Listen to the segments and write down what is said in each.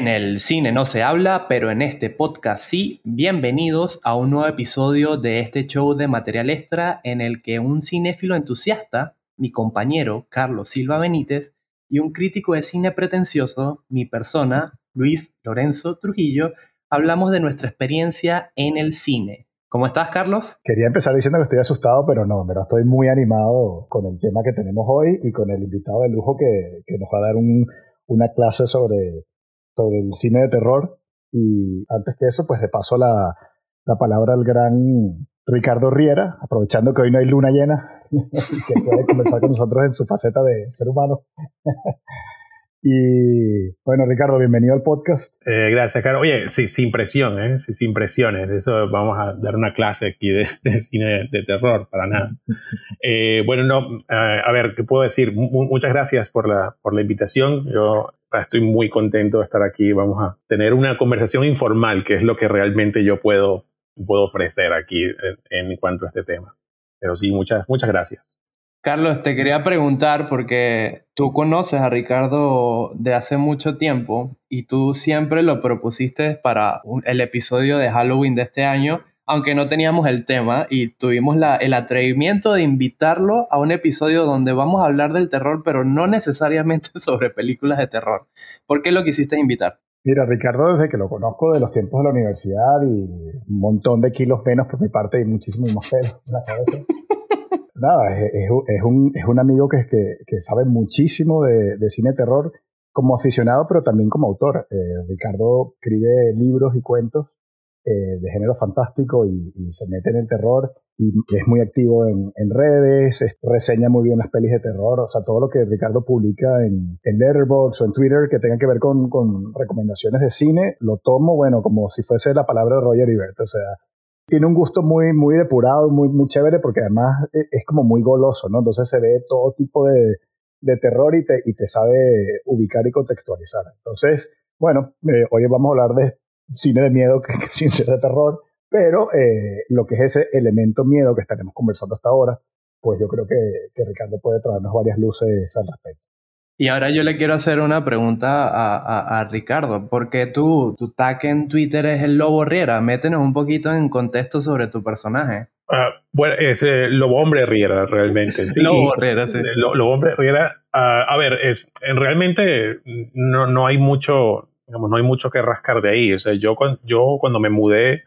En el cine no se habla, pero en este podcast sí. Bienvenidos a un nuevo episodio de este show de material extra en el que un cinéfilo entusiasta, mi compañero Carlos Silva Benítez, y un crítico de cine pretencioso, mi persona, Luis Lorenzo Trujillo, hablamos de nuestra experiencia en el cine. ¿Cómo estás, Carlos? Quería empezar diciendo que estoy asustado, pero no, estoy muy animado con el tema que tenemos hoy y con el invitado de lujo que, nos va a dar una clase sobre sobre el cine de terror. Y antes que eso, pues le paso la, la palabra al gran Ricardo Riera, aprovechando que hoy no hay luna llena, que puede conversar con nosotros en su faceta de ser humano. y bueno, Ricardo, bienvenido al podcast. Eh, gracias, Carlos. Oye, sí, sin presión, ¿eh? Sin presiones. Eso vamos a dar una clase aquí de, cine de, terror, para nada. Eh, bueno, no, eh, a ver, ¿qué puedo decir? muchas gracias por la, por la invitación. Yo estoy muy contento de estar aquí. Vamos a tener una conversación informal, que es lo que realmente yo puedo, puedo ofrecer aquí en, cuanto a este tema. Pero sí, muchas, muchas gracias. Carlos, te quería preguntar porque tú conoces a Ricardo de hace mucho tiempo y tú siempre lo propusiste para el episodio de Halloween de este año aunque no teníamos el tema y tuvimos el atrevimiento de invitarlo a un episodio donde vamos a hablar del terror, pero no necesariamente sobre películas de terror. ¿Por qué lo quisiste invitar? Mira, Ricardo, desde que lo conozco de los tiempos de la universidad y un montón de kilos menos por mi parte y muchísimo más pelo en la cabeza. Nada, es, un, es, un, amigo que, que, sabe muchísimo de, cine terror como aficionado, pero también como autor. Eh, Ricardo escribe libros y cuentos eh, de género fantástico y, se mete en el terror y es muy activo en, redes, reseña muy bien las pelis de terror, o sea, todo lo que Ricardo publica en, en Letterboxd o en Twitter que tenga que ver con, recomendaciones de cine, lo tomo, bueno, como si fuese la palabra de Roger Ebert, o sea, tiene un gusto muy, muy depurado, muy, muy chévere, porque además e, es como muy goloso, ¿no? Entonces se ve todo tipo de, de terror y te, y te sabe ubicar y contextualizar. Entonces, bueno, eh, hoy vamos a hablar de cine de miedo que, sin de terror, pero eh, lo que es ese elemento miedo que estaremos conversando hasta ahora, pues yo creo que, que Ricardo puede traernos varias luces al respecto. Y ahora yo le quiero hacer una pregunta a, a, Ricardo, porque tú, tu tag en Twitter es el Lobo Riera. Métenos un poquito en contexto sobre tu personaje. Uh, bueno, es eh, Lobo Hombre Riera, realmente. Lobo Riera, sí. Lobo Hombre Riera. Uh, a ver, es, realmente no, no hay mucho, no hay mucho que rascar de ahí. O sea, yo, yo cuando me mudé,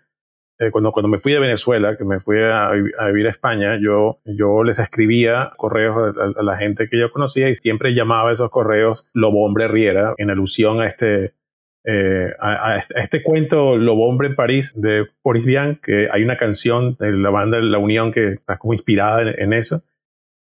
eh, cuando, cuando me fui de Venezuela, que me fui a, vivir a España, yo, yo les escribía correos a, la gente que yo conocía y siempre llamaba esos correos Lobo Hombre Riera, en alusión a este, eh, a, este cuento Lobo Hombre en París de Boris Vian, que hay una canción de la banda La Unión que está como inspirada en, en eso.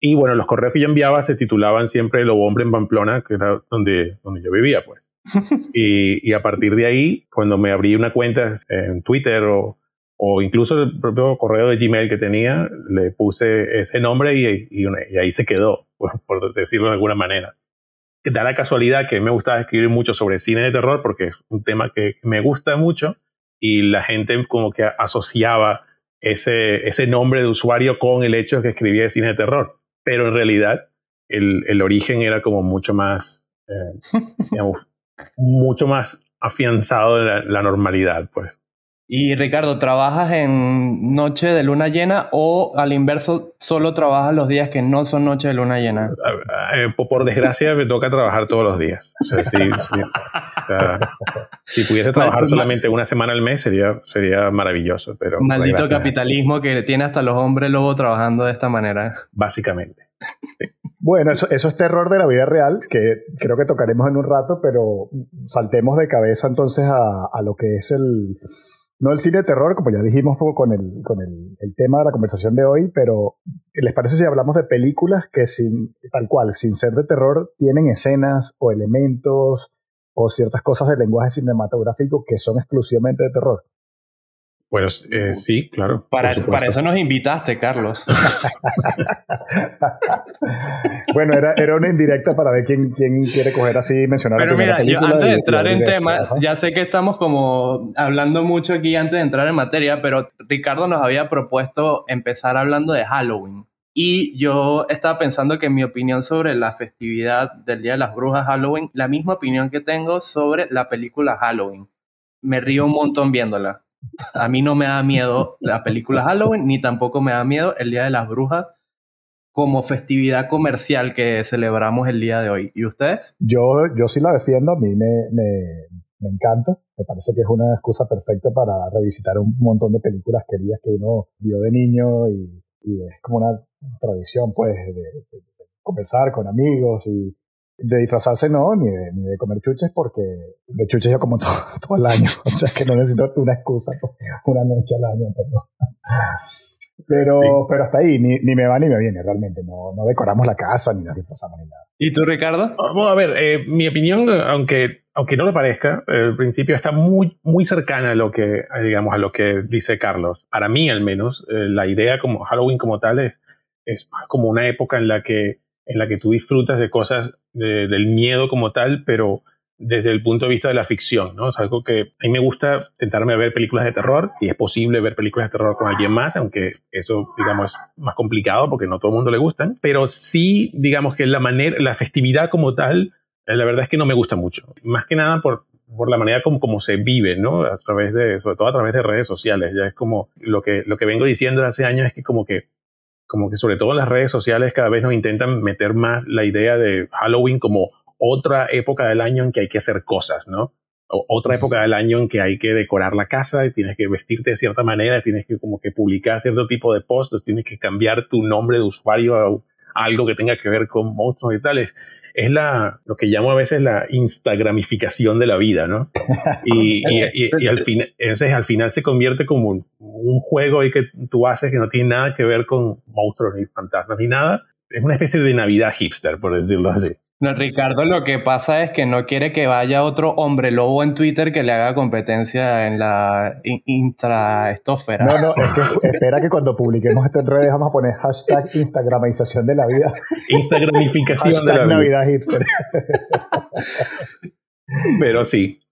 Y bueno, los correos que yo enviaba se titulaban siempre Lobo Hombre en Pamplona, que era donde, donde yo vivía, pues. y, a partir de ahí, cuando me abrí una cuenta en Twitter o, o incluso el propio correo de Gmail que tenía, le puse ese nombre y, y, ahí se quedó, por, decirlo de alguna manera. Da la casualidad que me gusta escribir mucho sobre cine de terror porque es un tema que me gusta mucho y la gente como que asociaba ese, ese nombre de usuario con el hecho de que escribía cine de terror. Pero en realidad el, el origen era como mucho más, eh, digamos, mucho más afianzado de la, normalidad, pues. Y Ricardo, ¿trabajas en noche de luna llena o al inverso solo trabajas los días que no son noche de luna llena? Eh, por desgracia me toca trabajar todos los días. si pudiese trabajar solamente una semana al mes sería, sería maravilloso. Pero Maldito capitalismo que tiene hasta los hombres luego trabajando de esta manera. Básicamente. Bueno, eso, eso es terror de la vida real, que creo que tocaremos en un rato, pero saltemos de cabeza entonces a, a lo que es el, no el cine de terror, como ya dijimos con, el, con el, el, tema de la conversación de hoy, pero ¿les parece si hablamos de películas que sin, tal cual, sin ser de terror, tienen escenas o elementos o ciertas cosas del lenguaje cinematográfico que son exclusivamente de terror? Bueno, eh, sí, claro. Para, para, eso nos invitaste, Carlos. bueno, era, era una indirecta para ver quién, quién quiere coger así y mencionar Pero mira, yo antes de entrar en tema, ya sé que estamos como hablando mucho aquí antes de entrar en materia, pero Ricardo nos había propuesto empezar hablando de Halloween. Y yo estaba pensando que mi opinión sobre la festividad del Día de las Brujas Halloween, la misma opinión que tengo sobre la película Halloween. Me río un montón viéndola. A mí no me da miedo la película Halloween, ni tampoco me da miedo el Día de las Brujas como festividad comercial que celebramos el día de hoy. ¿Y ustedes? Yo, yo sí la defiendo, a mí me, me, encanta. Me parece que es una excusa perfecta para revisitar un montón de películas queridas que uno vio de niño y, y es como una tradición, pues, de, de, conversar con amigos y de disfrazarse no, ni de, ni de comer chuches porque de chuches yo como todo, todo el año, o sea que no necesito una excusa, una noche al año, pero pero, pero hasta ahí, ni, ni, me va ni me viene realmente. No, no decoramos la casa ni nos disfrazamos ni nada. ¿Y tú, Ricardo? Bueno, a ver, eh, mi opinión, aunque, aunque no lo parezca, al principio está muy, muy cercana a lo que, digamos, a lo que dice Carlos. Para mí, al menos, eh, la idea como Halloween como tal es, es como una época en la que, en la que tú disfrutas de cosas de, del miedo como tal, pero desde el punto de vista de la ficción, ¿no? Es algo que a mí me gusta tentarme a ver películas de terror, si es posible ver películas de terror con alguien más, aunque eso, digamos, es más complicado porque no todo el mundo le gustan, pero sí, digamos que la manera, la festividad como tal, eh, la verdad es que no me gusta mucho. Más que nada por, por la manera como, como se vive, ¿no? A través de, sobre todo a través de redes sociales. Ya es como lo que, lo que vengo diciendo hace años es que como que, como que sobre todo en las redes sociales cada vez nos intentan meter más la idea de Halloween como otra época del año en que hay que hacer cosas, ¿no? O otra época del año en que hay que decorar la casa y tienes que vestirte de cierta manera, tienes que como que publicar cierto tipo de posts, tienes que cambiar tu nombre de usuario a, algo que tenga que ver con monstruos y tales. Es la, lo que llamo a veces la instagramificación de la vida, ¿no? Y, y, y, al, fin, entonces, al final se convierte como un, un juego ahí que tú haces que no tiene nada que ver con monstruos ni fantasmas ni nada. Es una especie de Navidad hipster, por decirlo así. No, Ricardo lo que pasa es que no quiere que vaya otro hombre lobo en Twitter que le haga competencia en la intraestófera. No, no, es que espera que cuando publiquemos esto en redes vamos a poner hashtag Instagramización de la vida. Instagramificación de la vida. Navidad hipster. pero sí.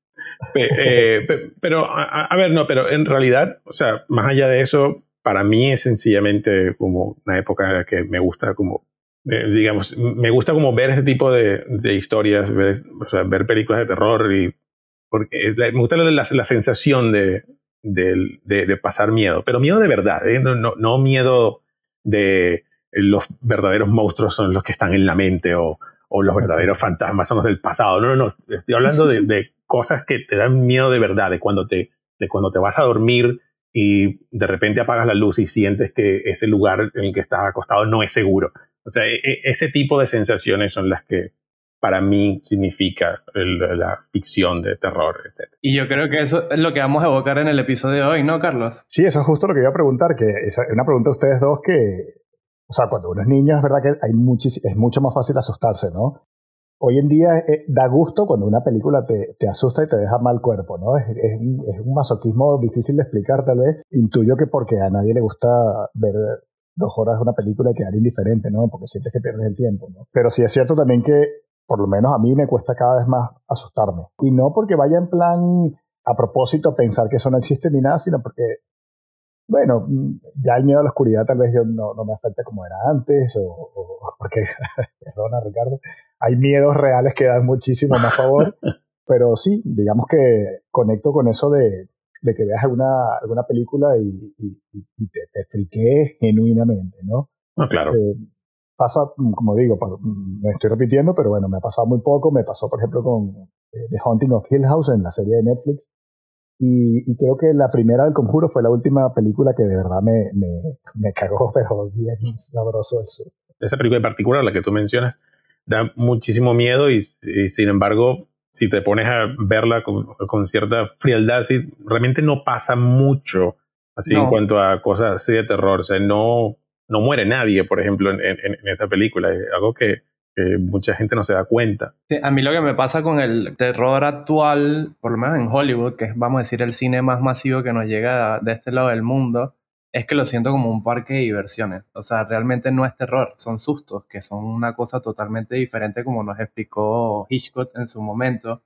Eh, pero, a, a ver, no, pero en realidad, o sea, más allá de eso, para mí es sencillamente como una época que me gusta como digamos, me gusta como ver ese tipo de, de historias, ver, o sea, ver películas de terror y porque me gusta la, la, la sensación de, de, de, pasar miedo, pero miedo de verdad, ¿eh? no, no, no, miedo de los verdaderos monstruos son los que están en la mente o, o los verdaderos fantasmas son los del pasado, no, no, no, estoy hablando de, de cosas que te dan miedo de verdad, de cuando te, de cuando te vas a dormir y de repente apagas la luz y sientes que ese lugar en el que estás acostado no es seguro. O sea, e, e, ese tipo de sensaciones son las que para mí significa el, la ficción de terror, etc. Y yo creo que eso es lo que vamos a evocar en el episodio de hoy, ¿no, Carlos? Sí, eso es justo lo que iba a preguntar, que es una pregunta a ustedes dos que, o sea, cuando uno es niño es verdad que hay es mucho más fácil asustarse, ¿no? Hoy en día eh, da gusto cuando una película te, te, asusta y te deja mal cuerpo, ¿no? Es, es, un, es un masoquismo difícil de explicar, tal vez. Intuyo que porque a nadie le gusta ver dos horas de una película y quedar indiferente, ¿no? Porque sientes que pierdes el tiempo, ¿no? Pero sí es cierto también que, por lo menos a mí me cuesta cada vez más asustarme. Y no porque vaya en plan a propósito pensar que eso no existe ni nada, sino porque, bueno, ya el miedo a la oscuridad tal vez yo no, no me afecta como era antes, o, o porque, perdona Ricardo, hay miedos reales que dan muchísimo más favor. Pero sí, digamos que conecto con eso de, de que veas alguna, alguna película y, y, y te, te, friquees genuinamente, ¿no? No, claro. Eh, pasa, como digo, me estoy repitiendo, pero bueno, me ha pasado muy poco. Me pasó, por ejemplo, con eh, The Haunting of Hill House en la serie de Netflix. Y, y, creo que la primera del Conjuro fue la última película que de verdad me, me, me cagó, pero bien sabroso eso. Esa película en particular, la que tú mencionas, da muchísimo miedo y, y sin embargo si te pones a verla con, con cierta frialdad, sí, realmente no pasa mucho así no. en cuanto a cosas así de terror. O sea, no, no muere nadie, por ejemplo, en, en, en esa película. Es algo que, que, mucha gente no se da cuenta. Sí, a mí lo que me pasa con el terror actual, por lo menos en Hollywood, que es, vamos a decir, el cine más masivo que nos llega de este lado del mundo, es que lo siento como un parque de diversiones. O sea, realmente no es terror, son sustos, que son una cosa totalmente diferente como nos explicó Hitchcock en su momento.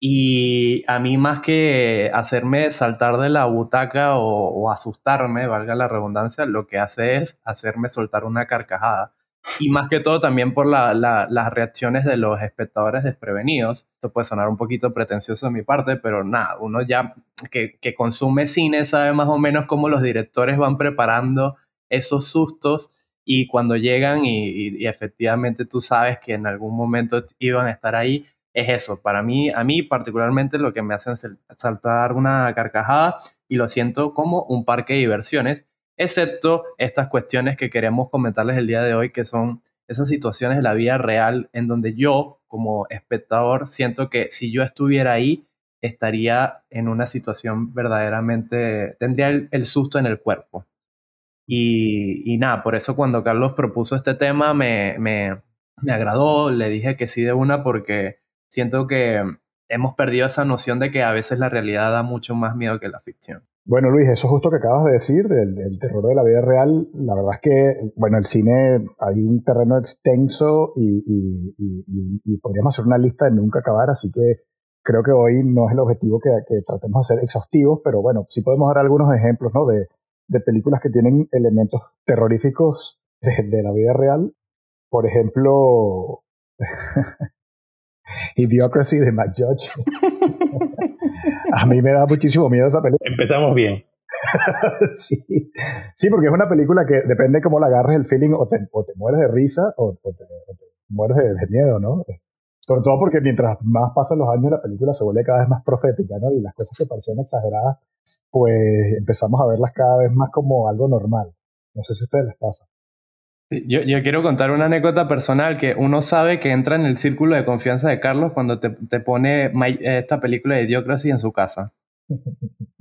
Y a mí más que hacerme saltar de la butaca o, asustarme, valga la redundancia, lo que hace es hacerme soltar una carcajada. Y más que todo también por las reacciones de los espectadores desprevenidos. Esto puede sonar un poquito pretencioso de mi parte, pero nada, uno ya que, consume cine sabe más o menos cómo los directores van preparando esos sustos y cuando llegan y, efectivamente tú sabes que en algún momento iban a estar ahí, es eso. Para mí, a mí particularmente lo que me hacen saltar una carcajada y lo siento como un parque de diversiones, excepto estas cuestiones que queremos comentarles el día de hoy, que son esas situaciones de la vida real en donde yo como espectador siento que si yo estuviera ahí, estaría en una situación verdaderamente, tendría el susto en el cuerpo. Y, nada, por eso cuando Carlos propuso este tema me, me, me agradó, le dije que sí de una porque siento que hemos perdido esa noción de que a veces la realidad da mucho más miedo que la ficción. Bueno, Luis, eso justo que acabas de decir del, terror de la vida real, la verdad es que, bueno, el cine hay un terreno extenso y, y, y, y, podríamos hacer una lista de nunca acabar, así que creo que hoy no es el objetivo que, que tratemos de ser exhaustivos, pero bueno, sí podemos dar algunos ejemplos, ¿no? De, de películas que tienen elementos terroríficos de, la vida real. Por ejemplo, Idiocracy de Matt Judge. A mí me da muchísimo miedo esa película. Empezamos bien. sí. sí, porque es una película que depende cómo la agarres el feeling, o te, te mueres de risa o, te, mueres de, miedo, ¿no? Sobre todo porque mientras más pasan los años, la película se vuelve cada vez más profética, ¿no? Y las cosas que parecían exageradas pues empezamos a verlas cada vez más como algo normal. No sé si a ustedes les pasa. Yo, quiero contar una anécdota personal que uno sabe que entra en el círculo de confianza de Carlos cuando te, te pone esta película de Idiocracy en su casa.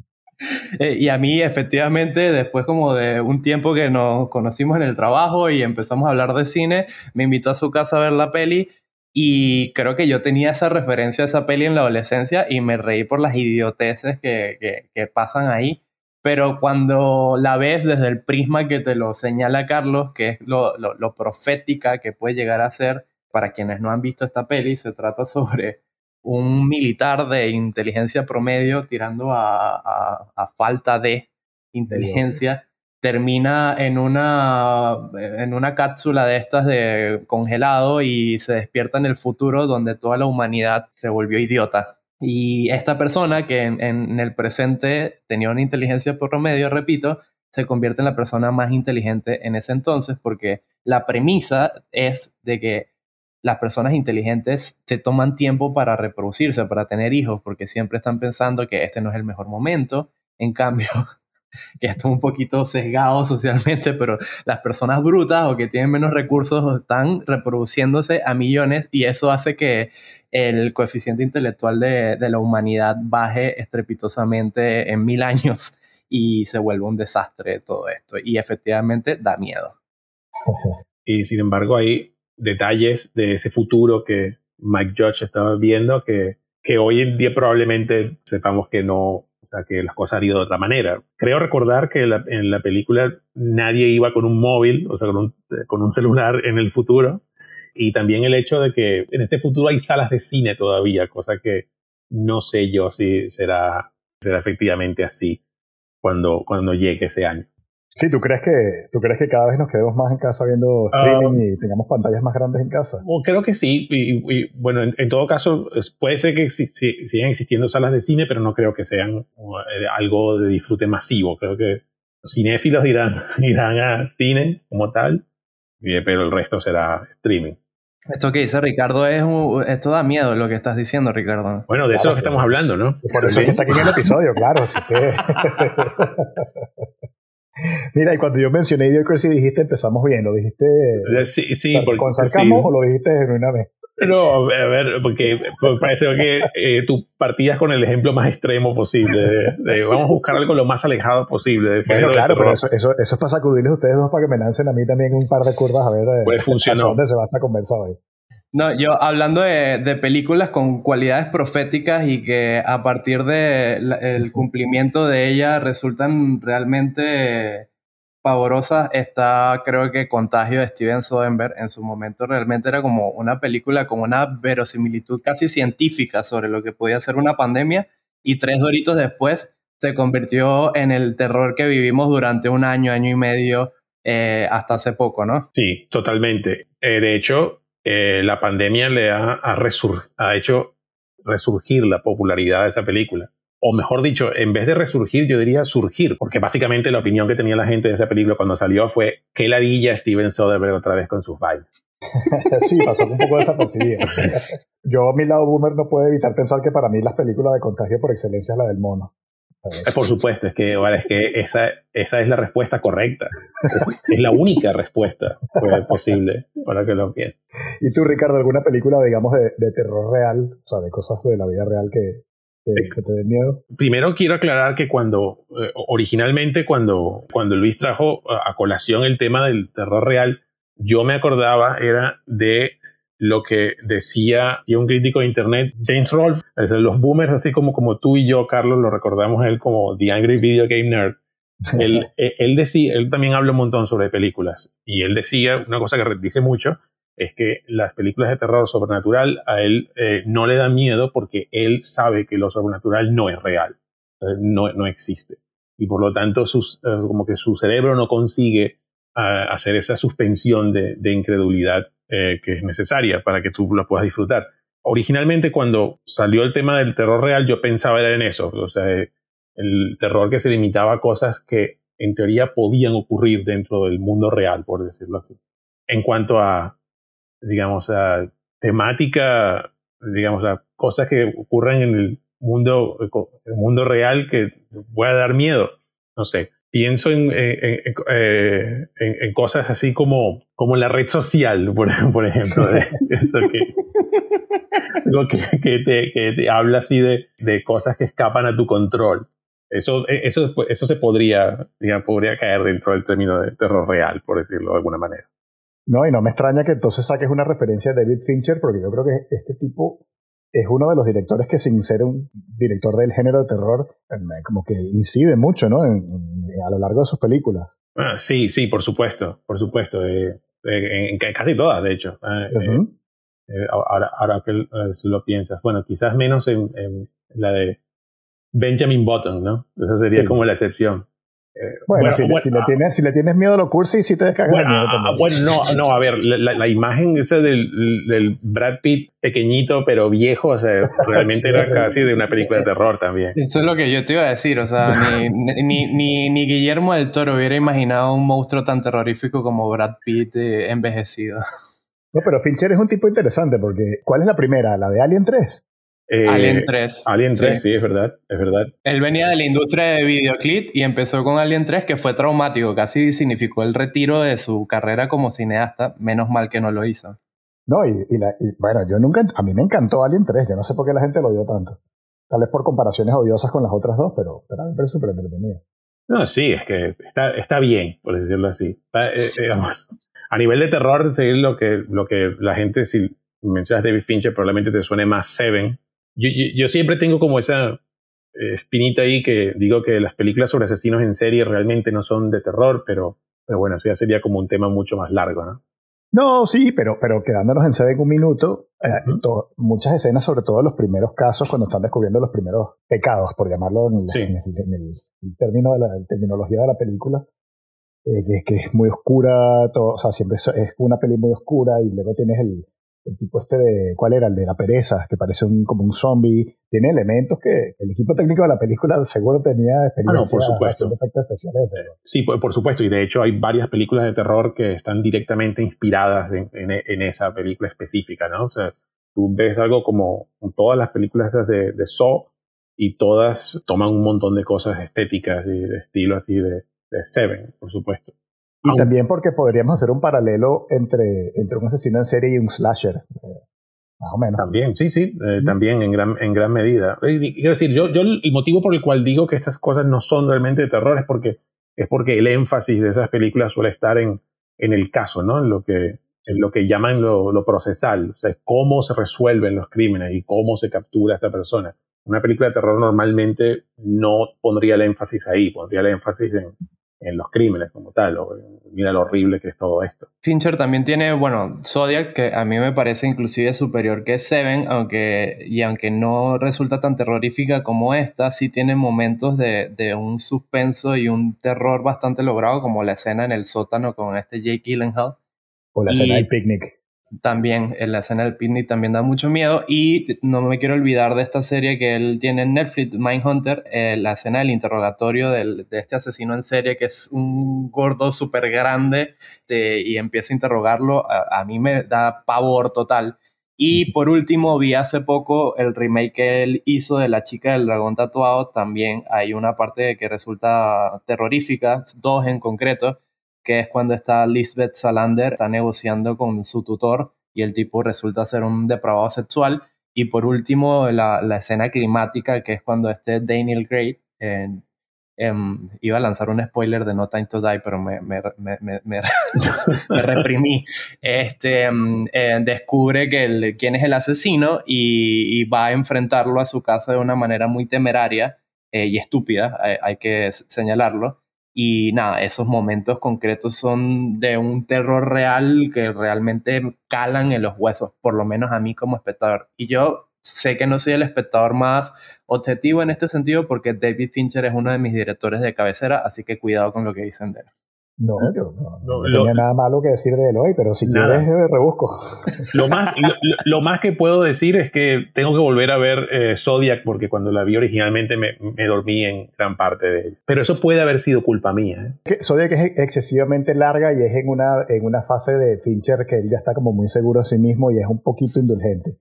Eh, y a mí, efectivamente, después como de un tiempo que nos conocimos en el trabajo y empezamos a hablar de cine, me invitó a su casa a ver la peli y creo que yo tenía esa referencia a esa peli en la adolescencia y me reí por las idioteces que, que, pasan ahí. Pero cuando la ves desde el prisma que te lo señala Carlos, que es lo, lo, profética que puede llegar a ser, para quienes no han visto esta peli, se trata sobre un militar de inteligencia promedio tirando a, a, a falta de inteligencia termina en una, en una cápsula de estas de congelado y se despierta en el futuro donde toda la humanidad se volvió idiota. Y esta persona que en, el presente tenía una inteligencia por promedio, repito, se convierte en la persona más inteligente en ese entonces porque la premisa es de que las personas inteligentes se toman tiempo para reproducirse, para tener hijos, porque siempre están pensando que este no es el mejor momento. En cambio, que esto es un poquito sesgado socialmente, pero las personas brutas o que tienen menos recursos están reproduciéndose a millones y eso hace que el coeficiente intelectual de, la humanidad baje estrepitosamente en mil años y se vuelve un desastre todo esto. Y efectivamente da miedo. Y sin embargo hay detalles de ese futuro que Mike Judge estaba viendo que hoy en día probablemente sepamos que no, que las cosas han ido de otra manera. Creo recordar que en la película nadie iba con un móvil, o sea, con un, celular en el futuro. Y también el hecho de que en ese futuro hay salas de cine todavía, cosa que no sé yo si será, será efectivamente así cuando, cuando llegue ese año. Sí, ¿tú crees, que, ¿tú crees que cada vez nos quedemos más en casa viendo streaming ah. y tengamos pantallas más grandes en casa? creo que sí. Y, bueno, en, todo caso, puede ser que sigan existiendo salas de cine, pero no creo que sean eh, algo de disfrute masivo. Creo que los cinéfilos irán, irán a cine como tal, pero el resto será streaming. Esto que dice Ricardo es esto da miedo lo que estás diciendo, Ricardo. Bueno, de eso es lo que estamos hablando, ¿no? Por eso es que está aquí en el episodio, claro. Mira, y cuando yo mencioné Idiocracy dijiste empezamos bien, ¿lo dijiste sí, sí, con sarcasmo o lo dijiste genuinamente? No, a ver, porque parece que eh, tú partías con el ejemplo más extremo posible. vamos a buscar algo lo más alejado posible. Bueno, claro, pero eso, eso, eso, es para sacudirles a ustedes dos para que me lancen a mí también un par de curvas a ver eh, pues funcionó. dónde se va a estar conversado ahí. No, yo hablando de, películas con cualidades proféticas y que a partir del el cumplimiento de ellas resultan realmente pavorosas está, creo que Contagio de Steven Soderbergh. En su momento realmente era como una película con una verosimilitud casi científica sobre lo que podía ser una pandemia y tres doritos después se convirtió en el terror que vivimos durante un año, año y medio eh, hasta hace poco, ¿no? Sí, totalmente. Eh, de hecho, eh, la pandemia le ha, ha hecho resurgir la popularidad de esa película o mejor dicho, en vez de resurgir, yo diría surgir, porque básicamente la opinión que tenía la gente de esa película cuando salió fue que ladilla Steven Soderbergh otra vez con sus bailes. sí, pasó un poco desapercibida. Yo, a mi lado boomer, no puedo evitar pensar que para mí las películas de contagio por excelencia es la del mono. Eh, por supuesto, es que, es que esa, esa es la respuesta correcta. Es, la única respuesta posible para que lo piensen. ¿Y tú, Ricardo, alguna película, digamos, de, de terror real, o sea, de cosas de la vida real que, que, te den miedo? Primero quiero aclarar que cuando, eh, originalmente cuando, cuando Luis trajo a colación el tema del terror real, yo me acordaba era de lo que decía un crítico de internet, James Rolfe, los boomers, así como, como tú y yo, Carlos, lo recordamos él como The Angry Video Game Nerd. él, eh, él, decía, él también habla un montón sobre películas y él decía una cosa que dice mucho, es que las películas de terror sobrenatural a él eh, no le dan miedo porque él sabe que lo sobrenatural no es real, eh, no, no, existe. Y por lo tanto, sus, eh, como que su cerebro no consigue hacer esa suspensión de, incredulidad que es necesaria para que tú lo puedas disfrutar. Originalmente, cuando salió el tema del terror real, yo pensaba era en eso, o sea, el terror que se limitaba a cosas que en teoría podían ocurrir dentro del mundo real, por decirlo así. En cuanto a digamos, a temática, digamos, a cosas que ocurren en el mundo, el mundo real que pueda dar miedo. No sé, pienso en, en, eh, en, cosas así como, como la red social, por, por ejemplo, de, eso que, que, te, que te habla así de, de cosas que escapan a tu control. Eso, eso, eso se podría, digamos, podría caer dentro del término de terror real, por decirlo de alguna manera. No, y no me extraña que entonces saques una referencia a David Fincher, porque yo creo que este tipo es uno de los directores que sin ser un director del género de terror, como que incide mucho, ¿no? a lo largo de sus películas. Ah, sí, sí, por supuesto, por supuesto. Eh, eh, en, casi todas, de hecho. Ah, eh, ahora, ahora que lo piensas. Bueno, quizás menos en, la de Benjamin Button, ¿no? Esa sería como la excepción. Eh, bueno, si, le tienes, si le tienes miedo a lo cursi, sí te descargas bueno, miedo ah, bueno, no, no, a ver, la, imagen esa del, del, Brad Pitt pequeñito pero viejo, o sea, realmente era casi de una película de terror también. Eso es lo que yo te iba a decir, o sea, ni, ni, ni, ni Guillermo del Toro hubiera imaginado un monstruo tan terrorífico como Brad Pitt eh, envejecido. No, pero Fincher es un tipo interesante porque ¿cuál es la primera? ¿La de Alien 3? Eh, Alien 3. Alien 3, sí. es verdad, es verdad. Él venía de la industria de videoclip y empezó con Alien 3, que fue traumático, casi significó el retiro de su carrera como cineasta, menos mal que no lo hizo. No, y, bueno, yo nunca, a mí me encantó Alien 3, yo no sé por qué la gente lo odió tanto. Tal vez por comparaciones odiosas con las otras dos, pero, pero a mí me parece súper entretenido. No, sí, es que está, está bien, por decirlo así. Eh, a nivel de terror, seguir lo que, lo que la gente, si mencionas David Fincher, probablemente te suene más Seven, yo, yo, siempre tengo como esa eh, espinita ahí que digo que las películas sobre asesinos en serie realmente no son de terror, pero, pero bueno, eso ya sería como un tema mucho más largo, ¿no? No, sí, pero, pero quedándonos en Seven un minuto, eh, muchas escenas, sobre todo los primeros casos, cuando están descubriendo los primeros pecados, por llamarlo en, el, término de la terminología de la película, eh, que, que, es muy oscura, todo, o sea, siempre es una peli muy oscura y luego tienes el, el tipo este de, ¿cuál era? El de la pereza, que parece un, como un zombie. Tiene elementos que el equipo técnico de la película seguro tenía experiencia ah, no, por supuesto. efectos especiales. Sí, por, supuesto. Y de hecho hay varias películas de terror que están directamente inspiradas en, en, esa película específica, ¿no? O sea, tú ves algo como todas las películas esas de, de Saw y todas toman un montón de cosas estéticas y de estilo así de, de Seven, por supuesto. Y también porque podríamos hacer un paralelo entre, entre un asesino en serie y un slasher. Eh, más o menos. También, sí, sí, eh, también en gran, en gran medida. Quiero decir, yo, yo el motivo por el cual digo que estas cosas no son realmente de terror es porque, es porque el énfasis de esas películas suele estar en, en el caso, ¿no? En lo que, en lo que llaman lo, lo procesal, o sea, cómo se resuelven los crímenes y cómo se captura a esta persona. Una película de terror normalmente no pondría el énfasis ahí, pondría el énfasis en, en los crímenes como tal, o mira lo horrible que es todo esto. Fincher también tiene, bueno, Zodiac, que a mí me parece inclusive superior que Seven, aunque, y aunque no resulta tan terrorífica como esta, sí tiene momentos de, de un suspenso y un terror bastante logrado, como la escena en el sótano con este Jake Gyllenhaal. O la escena del picnic también en la escena del picnic también da mucho miedo y no me quiero olvidar de esta serie que él tiene en Netflix, Mindhunter, eh, la escena del interrogatorio de este asesino en serie que es un gordo súper grande y empieza a interrogarlo, a, mí me da pavor total. Y por último, vi hace poco el remake que él hizo de La chica del dragón tatuado. También hay una parte que resulta terrorífica, dos en concreto, que es cuando está Lisbeth Salander, está negociando con su tutor y el tipo resulta ser un depravado sexual. Y por último, la, la escena climática, que es cuando este Daniel Gray, em, iba a lanzar un spoiler de No Time to Die, pero me, reprimí. Este, em, eh, descubre que quién es el asesino y, y, va a enfrentarlo a su casa de una manera muy temeraria eh, y estúpida, hay que señalarlo. Y nada, esos momentos concretos son de un terror real que realmente calan en los huesos, por lo menos a mí como espectador. Y yo sé que no soy el espectador más objetivo en este sentido porque David Fincher es uno de mis directores de cabecera, así que cuidado con lo que dicen de él. No, yo no, tenía nada malo que decir de él hoy, pero si quieres eh, rebusco. Lo más, lo, más que puedo decir es que tengo que volver a ver eh, Zodiac porque cuando la vi originalmente me, me, dormí en gran parte de ella. Pero eso puede haber sido culpa mía. ¿eh? Zodiac es excesivamente larga y es en una, en una fase de Fincher que él ya está como muy seguro de sí mismo y es un poquito indulgente.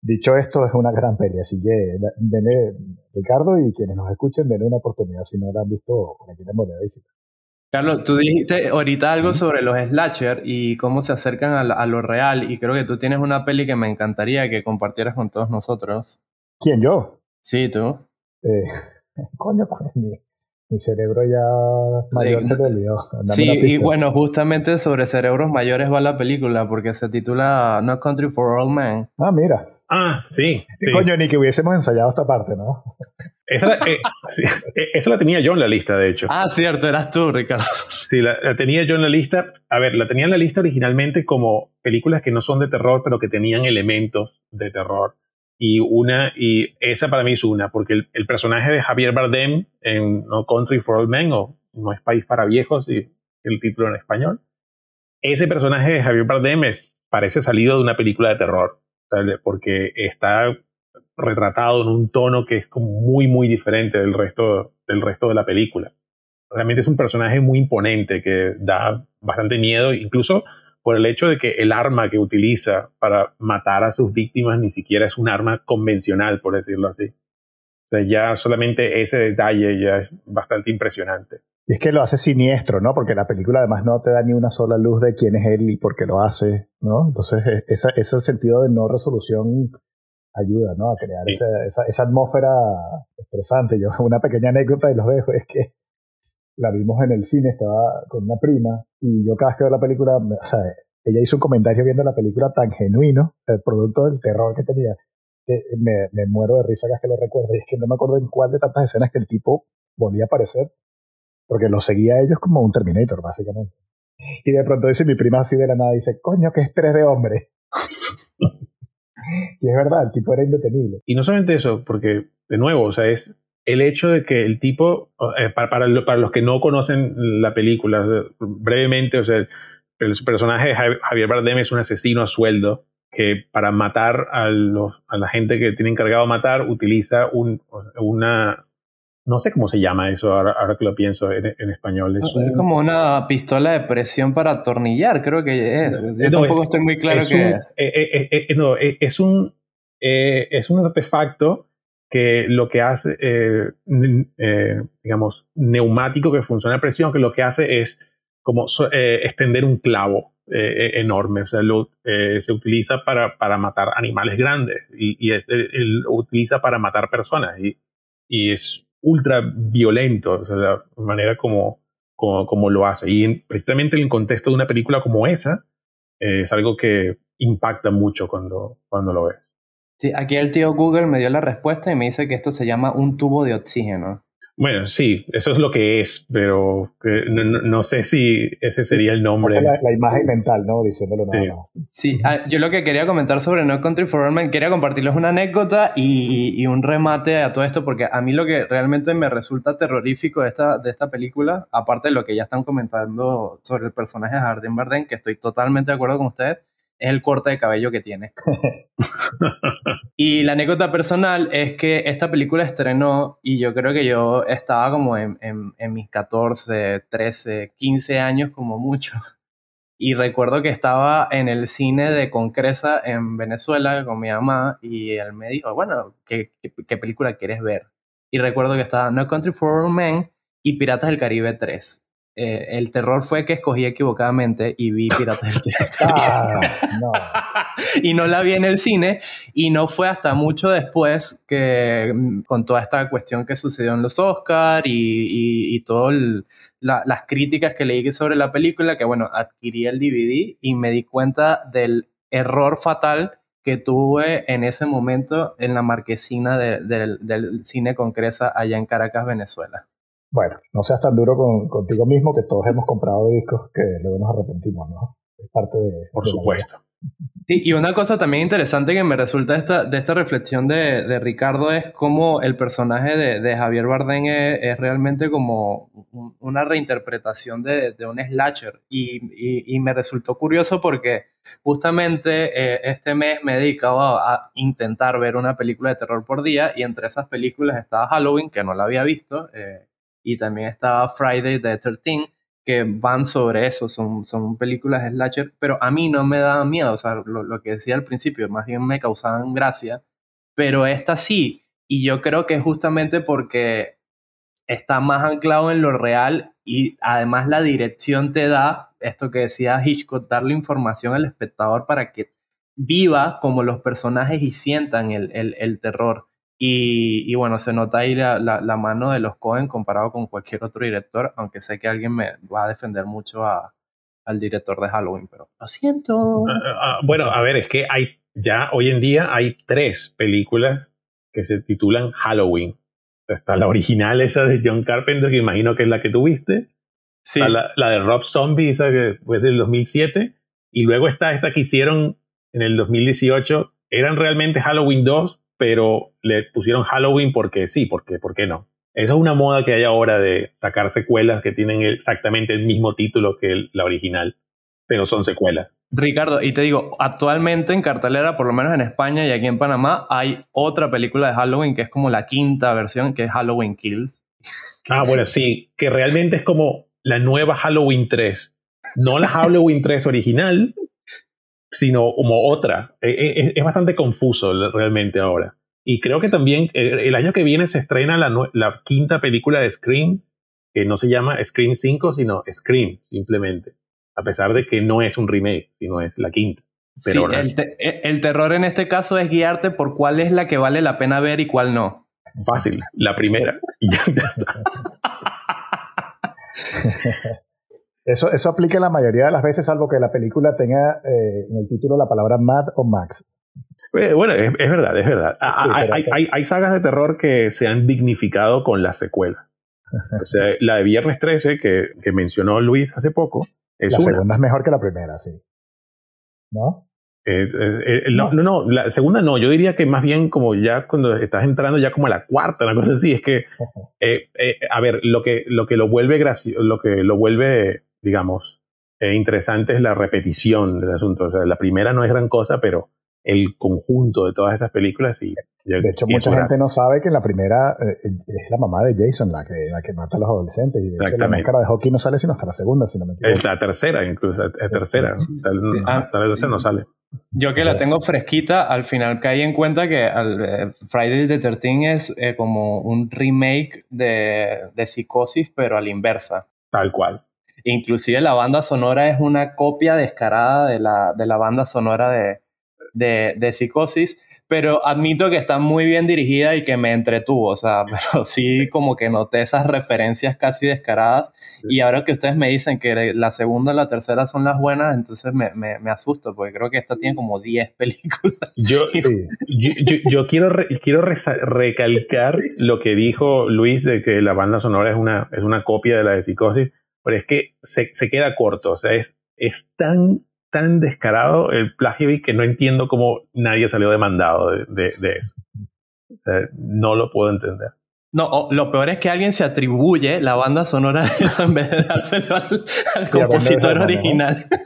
Dicho esto, es una gran peli, así que denle, Ricardo y quienes nos escuchen, denle una oportunidad si no la han visto, por aquí les a visitar. Carlos, tú dijiste ahorita algo sobre los slasher y cómo se acercan a, lo real y creo que tú tienes una peli que me encantaría que compartieras con todos nosotros. ¿Quién, yo? Sí, tú. Eh, coño, pues mi, cerebro ya mayor se te sí, y bueno, justamente sobre cerebros mayores va la película porque se titula No Country for All Men. Ah, mira. Ah, sí. Coño, ni que hubiésemos ensayado esta parte, ¿no? Esa, eh, esa, la tenía yo en la lista, de hecho. Ah, cierto, eras tú, Ricardo. Sí, la, tenía yo en la lista. A ver, la tenía en la lista originalmente como películas que no son de terror, pero que tenían elementos de terror. Y una, y esa para mí es una, porque el, personaje de Javier Bardem en No Country for Old Men, o No es País para Viejos, y el título en español, ese personaje de Javier Bardem parece salido de una película de terror porque está retratado en un tono que es como muy, muy diferente del resto, del resto de la película. Realmente es un personaje muy imponente que da bastante miedo, incluso por el hecho de que el arma que utiliza para matar a sus víctimas ni siquiera es un arma convencional, por decirlo así. O sea, ya solamente ese detalle ya es bastante impresionante. Y es que lo hace siniestro, ¿no? Porque la película además no te da ni una sola luz de quién es él y por qué lo hace, ¿no? Entonces, e, ese sentido de no resolución ayuda, ¿no? A crear esa, esa, atmósfera estresante. Yo, una pequeña anécdota y los dejo, es que la vimos en el cine, estaba con una prima, y yo cada vez que veo la película, o sea, ella hizo un comentario viendo la película tan genuino, el producto del terror que tenía, que me, me muero de risa cada vez que lo recuerdo. Y es que no me acuerdo en cuál de tantas escenas que el tipo volvía a aparecer porque lo seguía a ellos como un Terminator, básicamente. Y de pronto dice mi prima así de la nada, dice, coño, que estrés de hombre. y es verdad, el tipo era indetenible. Y no solamente eso, porque, de nuevo, o sea, es el hecho de que el tipo, eh, para, para, los que no conocen la película, brevemente, o sea, el personaje de Javier Bardem es un asesino a sueldo que para matar a, los, a la gente que tiene encargado de matar utiliza un, una, no sé cómo se llama eso ahora, ahora que lo pienso en, español. Es, como una pistola de presión para atornillar, creo que es. Yo tampoco estoy muy claro qué es. Eh, eh, eh, no, es, un, es un artefacto que lo que hace, digamos, neumático que funciona a presión, que lo que hace es como extender un clavo enorme. O sea, se utiliza para, para, matar animales grandes y, y lo utiliza para matar personas. Y, y es ultra violento, o sea, la manera como, como, lo hace. Y precisamente en el contexto de una película como esa, eh, es algo que impacta mucho cuando, cuando lo ves. Sí, aquí el tío Google me dio la respuesta y me dice que esto se llama un tubo de oxígeno. Bueno, sí, eso es lo que es, pero no, sé si ese sería el nombre. la, la, imagen mental, ¿no? Diciéndolo nada sí. más. Sí, ah, yo lo que quería comentar sobre No Country for Old Men, quería compartirles una anécdota y, y, un remate a todo esto, porque a mí lo que realmente me resulta terrorífico de esta, de esta película, aparte de lo que ya están comentando sobre el personaje de Jardín Bardem, que estoy totalmente de acuerdo con ustedes, es el corte de cabello que tiene. y la anécdota personal es que esta película estrenó y yo creo que yo estaba como en, en, mis 14, 13, 15 años como mucho. Y recuerdo que estaba en el cine de Concresa en Venezuela con mi mamá y él me dijo, bueno, ¿qué, qué, película quieres ver? Y recuerdo que estaba No Country for Old Men y Piratas del Caribe 3. Eh, el terror fue que escogí equivocadamente y vi Piratas del Caribe. Ah, y no la vi en el cine y no fue hasta mucho después que mm, con toda esta cuestión que sucedió en los Oscars y, y, todas las críticas que leí sobre la película que bueno, adquirí el DVD y me di cuenta del error fatal que tuve en ese momento en la marquesina del cine Concresa allá en Caracas, Venezuela. Bueno, no seas tan duro con, contigo mismo que todos hemos comprado discos que luego nos arrepentimos, ¿no? Es parte de... Por supuesto. Sí, y una cosa también interesante que me resulta esta, de esta reflexión de, de Ricardo es cómo el personaje de, de Javier Bardem es, realmente como una reinterpretación de, de un slasher. Y, y, y, me resultó curioso porque justamente eh, este mes me he dedicado a, intentar ver una película de terror por día y entre esas películas estaba Halloween, que no la había visto. Eh, y también estaba Friday the 13 que van sobre eso, son, son películas slasher, pero a mí no me da miedo, o sea, lo, que decía al principio, más bien me causaban gracia, pero esta sí, y yo creo que justamente porque está más anclado en lo real y además la dirección te da, esto que decía Hitchcock, darle información al espectador para que viva como los personajes y sientan el, el, el terror. Y, bueno, se nota ahí la, la, mano de los Cohen comparado con cualquier otro director, aunque sé que alguien me va a defender mucho a, al director de Halloween, pero lo siento. Ah, ah, bueno, a ver, es que hay ya hoy en día hay tres películas que se titulan Halloween. Está la original esa de John Carpenter, que imagino que es la que tuviste. Sí. la, la, de Rob Zombie, esa que fue del 2007. Y luego está esta que hicieron en el 2018. Eran realmente Halloween 2, pero le pusieron Halloween porque sí, porque ¿por qué no? Esa es una moda que hay ahora de sacar secuelas que tienen exactamente el mismo título que la original, pero son secuelas. Ricardo, y te digo, actualmente en cartelera, por lo menos en España y aquí en Panamá, hay otra película de Halloween que es como la quinta versión, que es Halloween Kills. Ah, bueno, sí, que realmente es como la nueva Halloween 3. No la Halloween 3 original, sino como otra. E, e, es, bastante confuso realmente ahora. Y creo que también el, año que viene se estrena la, la, quinta película de Scream, que no se llama Scream 5, sino Scream, simplemente. A pesar de que no es un remake, sino es la quinta. sí, el, e, el, terror en este caso es guiarte por cuál es la que vale la pena ver y cuál no. Fácil, la primera. Eso, eso aplica la mayoría de las veces, salvo que la película tenga eh, en el título la palabra Mad o Max. Eh, bueno, es, verdad, es verdad. Ah, ah, hay, hay, hay, sagas de terror que se han dignificado con la secuela. o sea, la de Viernes 13, que, que mencionó Luis hace poco. Es la segunda es mejor que la primera, sí. ¿No? no, no, no, la segunda no, yo diría que más bien como ya cuando estás entrando ya como a la cuarta, una cosa así, es que, eh, a ver, lo que, lo que lo vuelve gracioso, lo que lo vuelve digamos, eh, interesante es la repetición del asunto. O sea, la primera no es gran cosa, pero el conjunto de todas esas películas y de hecho mucha gente no sabe que en la primera eh, es la mamá de Jason la que la que mata a los adolescentes y de hecho la máscara de hockey no sale sino hasta la segunda si no me equivoco. Es la tercera incluso es tercera. La tercera no sale. Yo que la tengo fresquita al final caí en cuenta que eh, Friday the 13 es como un remake de, de Psicosis pero a la inversa. Tal cual Inclusive la banda sonora es una copia descarada de la, de la banda sonora de, de, de, Psicosis, pero admito que está muy bien dirigida y que me entretuvo, o sea, pero sí como que noté esas referencias casi descaradas. Y ahora que ustedes me dicen que la segunda y la tercera son las buenas, entonces me, me, me asusto porque creo que esta tiene como 10 películas. Yo, yo, yo, quiero, quiero recalcar lo que dijo Luis de que la banda sonora es una, es una copia de la de Psicosis, pero es que se, se queda corto, o sea, es, es tan tan descarado el plagio y que no entiendo cómo nadie salió demandado de, de, eso. O sea, no lo puedo entender. No, lo peor es que alguien se atribuye la banda sonora de eso en vez de dárselo al, compositor original.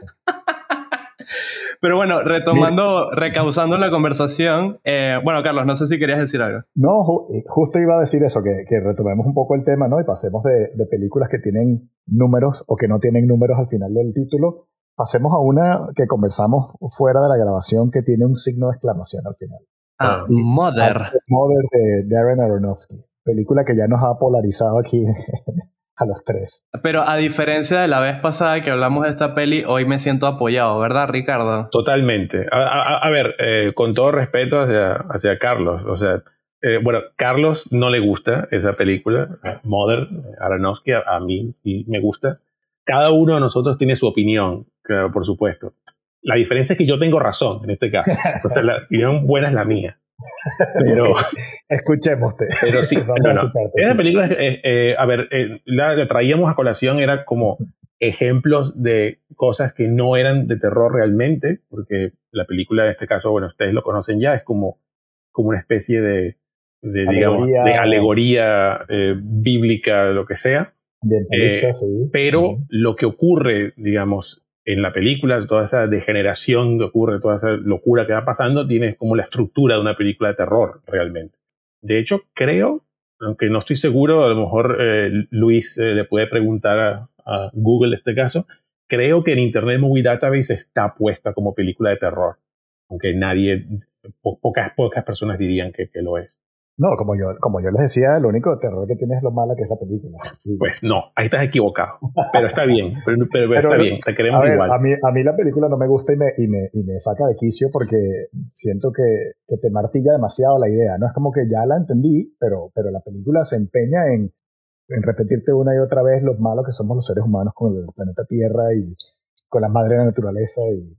Pero bueno, retomando, recausando la conversación, eh, bueno, Carlos, no sé si querías decir algo. No, eh, justo iba a decir eso, que, que, retomemos un poco el tema, ¿no? Y pasemos de, de, películas que tienen números o que no tienen números al final del título Pasemos a una que conversamos fuera de la grabación que tiene un signo de exclamación al final. Ah, Mother. Mother de Darren Aronofsky. Película que ya nos ha polarizado aquí a los tres. Pero a diferencia de la vez pasada que hablamos de esta peli, hoy me siento apoyado, ¿verdad, Ricardo? Totalmente. A, ver, eh, con todo respeto hacia, hacia Carlos, o sea, eh, bueno, Carlos no le gusta esa película, Mother, Aronofsky, a mí sí me gusta. Cada uno de nosotros tiene su opinión Claro, por supuesto. La diferencia es que yo tengo razón en este caso. Entonces, la opinión buena es la mía. Pero. Escuchemos. Pero sí, Esa película, eh, a ver, eh, la traíamos a colación, era como ejemplos de cosas que no eran de terror realmente, porque la película en este caso, bueno, ustedes lo conocen ya, es como, como una especie de, de digamos, de alegoría eh, bíblica, lo que sea. Pero lo que ocurre, digamos, en la película, toda esa degeneración que ocurre, toda esa locura que va pasando, tiene como la estructura de una película de terror realmente. De hecho, creo, aunque no estoy seguro, a lo mejor eh, Luis eh, le puede preguntar a, Google este caso, creo que en Internet Movie Database está puesta como película de terror, aunque nadie, pocas, pocas personas dirían que lo es. No, como yo, como yo les decía, lo único terror que tiene es lo mala que es la película. Pues no, ahí estás equivocado. Pero está bien, pero, está bien, te queremos igual. A mí, a mí la película no me gusta y me, y me, y me saca de quicio porque siento que, que, te martilla demasiado la idea. No es como que ya la entendí, pero, pero la película se empeña en, en repetirte una y otra vez lo malo que somos los seres humanos con el planeta Tierra y con la madre de la naturaleza y,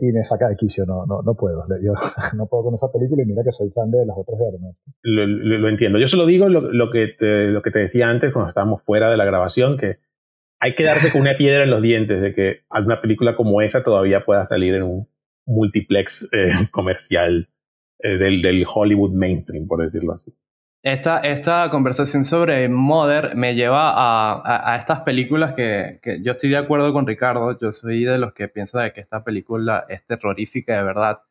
y, me saca de quicio, no, no, no puedo. Yo no puedo con esa película y mira que soy fan de las otras de Aronofsky. Lo, lo, entiendo. Yo solo digo lo, lo, que lo que te decía antes cuando estábamos fuera de la grabación, que hay que darte con una piedra en los dientes de que alguna película como esa todavía pueda salir en un multiplex eh, comercial eh, del, del Hollywood mainstream, por decirlo así. Esta, esta conversación sobre Mother me lleva a, a, estas películas que, que, yo estoy de acuerdo con Ricardo. Yo soy de los que piensa de que esta película es terrorífica de verdad.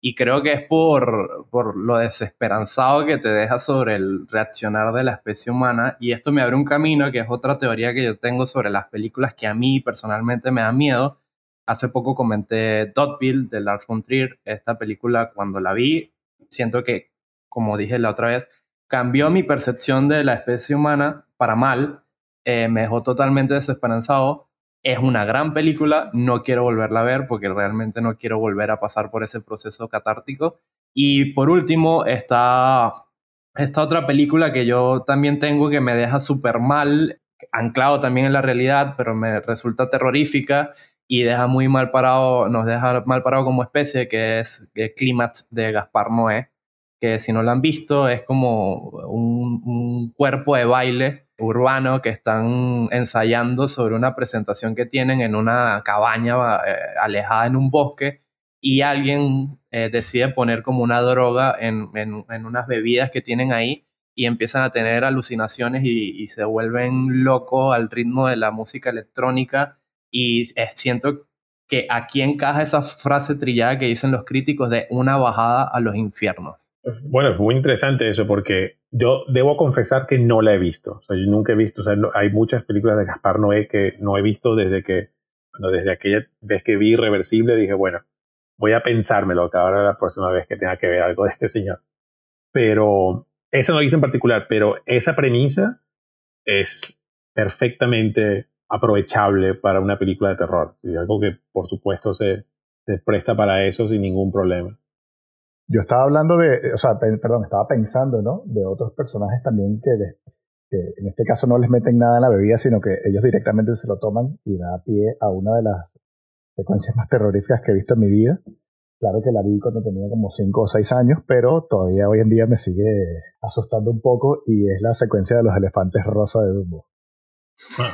Y creo que es por, por lo desesperanzado que te deja sobre el reaccionar de la especie humana. Y esto me abre un camino, que es otra teoría que yo tengo sobre las películas que a mí personalmente me dan miedo. Hace poco comenté Dotville de Lars von Trier. Esta película, cuando la vi, siento que, como dije la otra vez, cambió mi percepción de la especie humana para mal, eh, me dejó totalmente desesperanzado. Es una gran película, no quiero volverla a ver porque realmente no quiero volver a pasar por ese proceso catártico. Y por último está esta otra película que yo también tengo que me deja súper mal, anclado también en la realidad, pero me resulta terrorífica y deja muy mal parado, nos deja mal parado como especie, que es Clímax de Gaspar Noé que si no lo han visto es como un, cuerpo de baile urbano que están ensayando sobre una presentación que tienen en una cabaña eh, alejada en un bosque y alguien eh, decide poner como una droga en, en, unas bebidas que tienen ahí y empiezan a tener alucinaciones y, se vuelven locos al ritmo de la música electrónica y siento que aquí encaja esa frase trillada que dicen los críticos de una bajada a los infiernos. Bueno, es muy interesante eso porque yo debo confesar que no la he visto. O sea, yo nunca he visto, o sea, hay muchas películas de Gaspar Noé que no he visto desde que, desde aquella vez que vi Irreversible dije, bueno, voy a pensármelo cada ahora la próxima vez que tenga que ver algo de este señor. Pero, esa no hice en particular, pero esa premisa es perfectamente aprovechable para una película de terror. algo que, por supuesto, se presta para eso sin ningún problema. Yo estaba hablando de, o sea, perdón, estaba pensando, ¿no? De otros personajes también que, que en este caso no les meten nada en la bebida, sino que ellos directamente se lo toman y da pie a una de las secuencias más terroríficas que he visto en mi vida. Claro que la vi cuando tenía como 5 o 6 años, pero todavía hoy en día me sigue asustando un poco y es la secuencia de los elefantes rosa de Dumbo. Ah,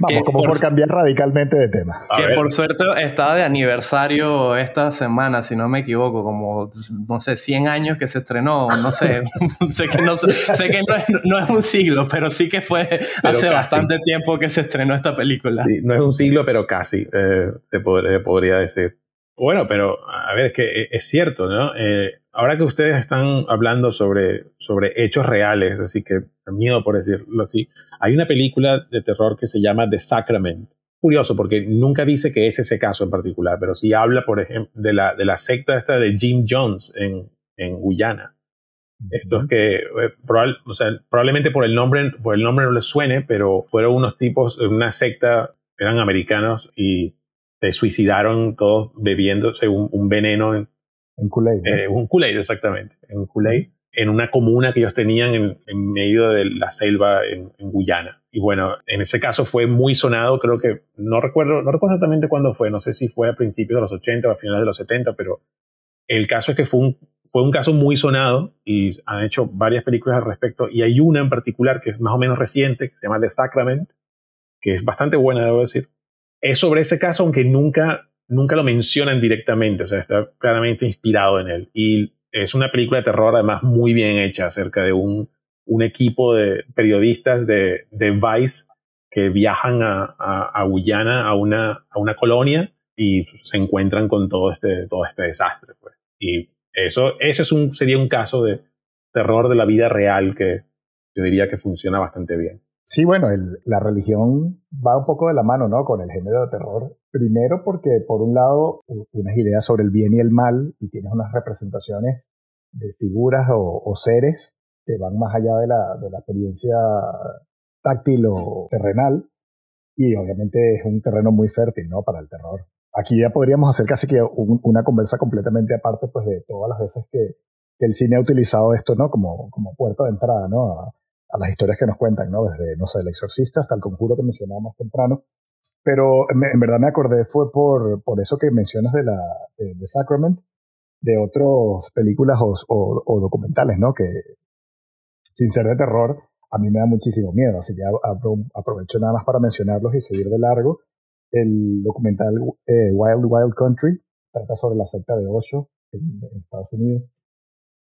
Vamos, como por, cambiar radicalmente de tema. que por suerte estaba de aniversario esta semana, si no me equivoco, como, no sé, 100 años que se estrenó, no sé, sé que, no, sé que no, es, un siglo, pero sí que fue hace bastante tiempo que se estrenó esta película. Sí, no es un siglo, pero casi, eh, se, podría decir. Bueno, pero a ver, es que es cierto, ¿no? Eh, ahora que ustedes están hablando sobre, sobre hechos reales, así que miedo por decirlo así, hay una película de terror que se llama The Sacrament. Curioso, porque nunca dice que es ese caso en particular, pero sí habla, por ejemplo, de la, de la secta esta de Jim Jones en, en Guyana. Esto es que eh, o sea, probablemente por el nombre por el nombre no les suene, pero fueron unos tipos, una secta, eran americanos y se suicidaron todos bebiéndose un, veneno en, en Kool-Aid. Eh, un Kool-Aid, exactamente, en Kool-Aid en una comuna que ellos tenían en, medio de la selva en, Guyana. Y bueno, en ese caso fue muy sonado, creo que, no recuerdo, no recuerdo exactamente cuándo fue, no sé si fue a principios de los 80 o a finales de los 70, pero el caso es que fue un, fue un caso muy sonado y han hecho varias películas al respecto y hay una en particular que es más o menos reciente, que se llama The Sacrament, que es bastante buena, debo decir. Es sobre ese caso, aunque nunca, nunca lo mencionan directamente, o sea, está claramente inspirado en él. Y es una película de terror además muy bien hecha acerca de un, un equipo de periodistas de, de Vice que viajan a, a, Guyana, a una, a una colonia y se encuentran con todo este, todo este desastre. Pues. Y eso, ese es un, sería un caso de terror de la vida real que yo diría que funciona bastante bien. Sí, bueno, la religión va un poco de la mano, ¿no? Con el género de terror. Primero porque, por un lado, unas ideas sobre el bien y el mal y tienes unas representaciones de figuras o, seres que van más allá de la, de la experiencia táctil o terrenal. Y obviamente es un terreno muy fértil, ¿no? Para el terror. Aquí ya podríamos hacer casi que una conversa completamente aparte, pues, de todas las veces que, el cine ha utilizado esto, ¿no? Como, como puerta de entrada, ¿no? a las historias que nos cuentan, ¿no? Desde, no sé, El Exorcista hasta El Conjuro que mencionábamos temprano. Pero en verdad me acordé fue por, por eso que mencionas de, la, de, Sacrament, de otras películas o, documentales, ¿no? Que sin ser de terror, a mí me da muchísimo miedo. Así que aprovecho nada más para mencionarlos y seguir de largo. El documental eh, Wild Wild Country trata sobre la secta de Osho en, en Estados Unidos.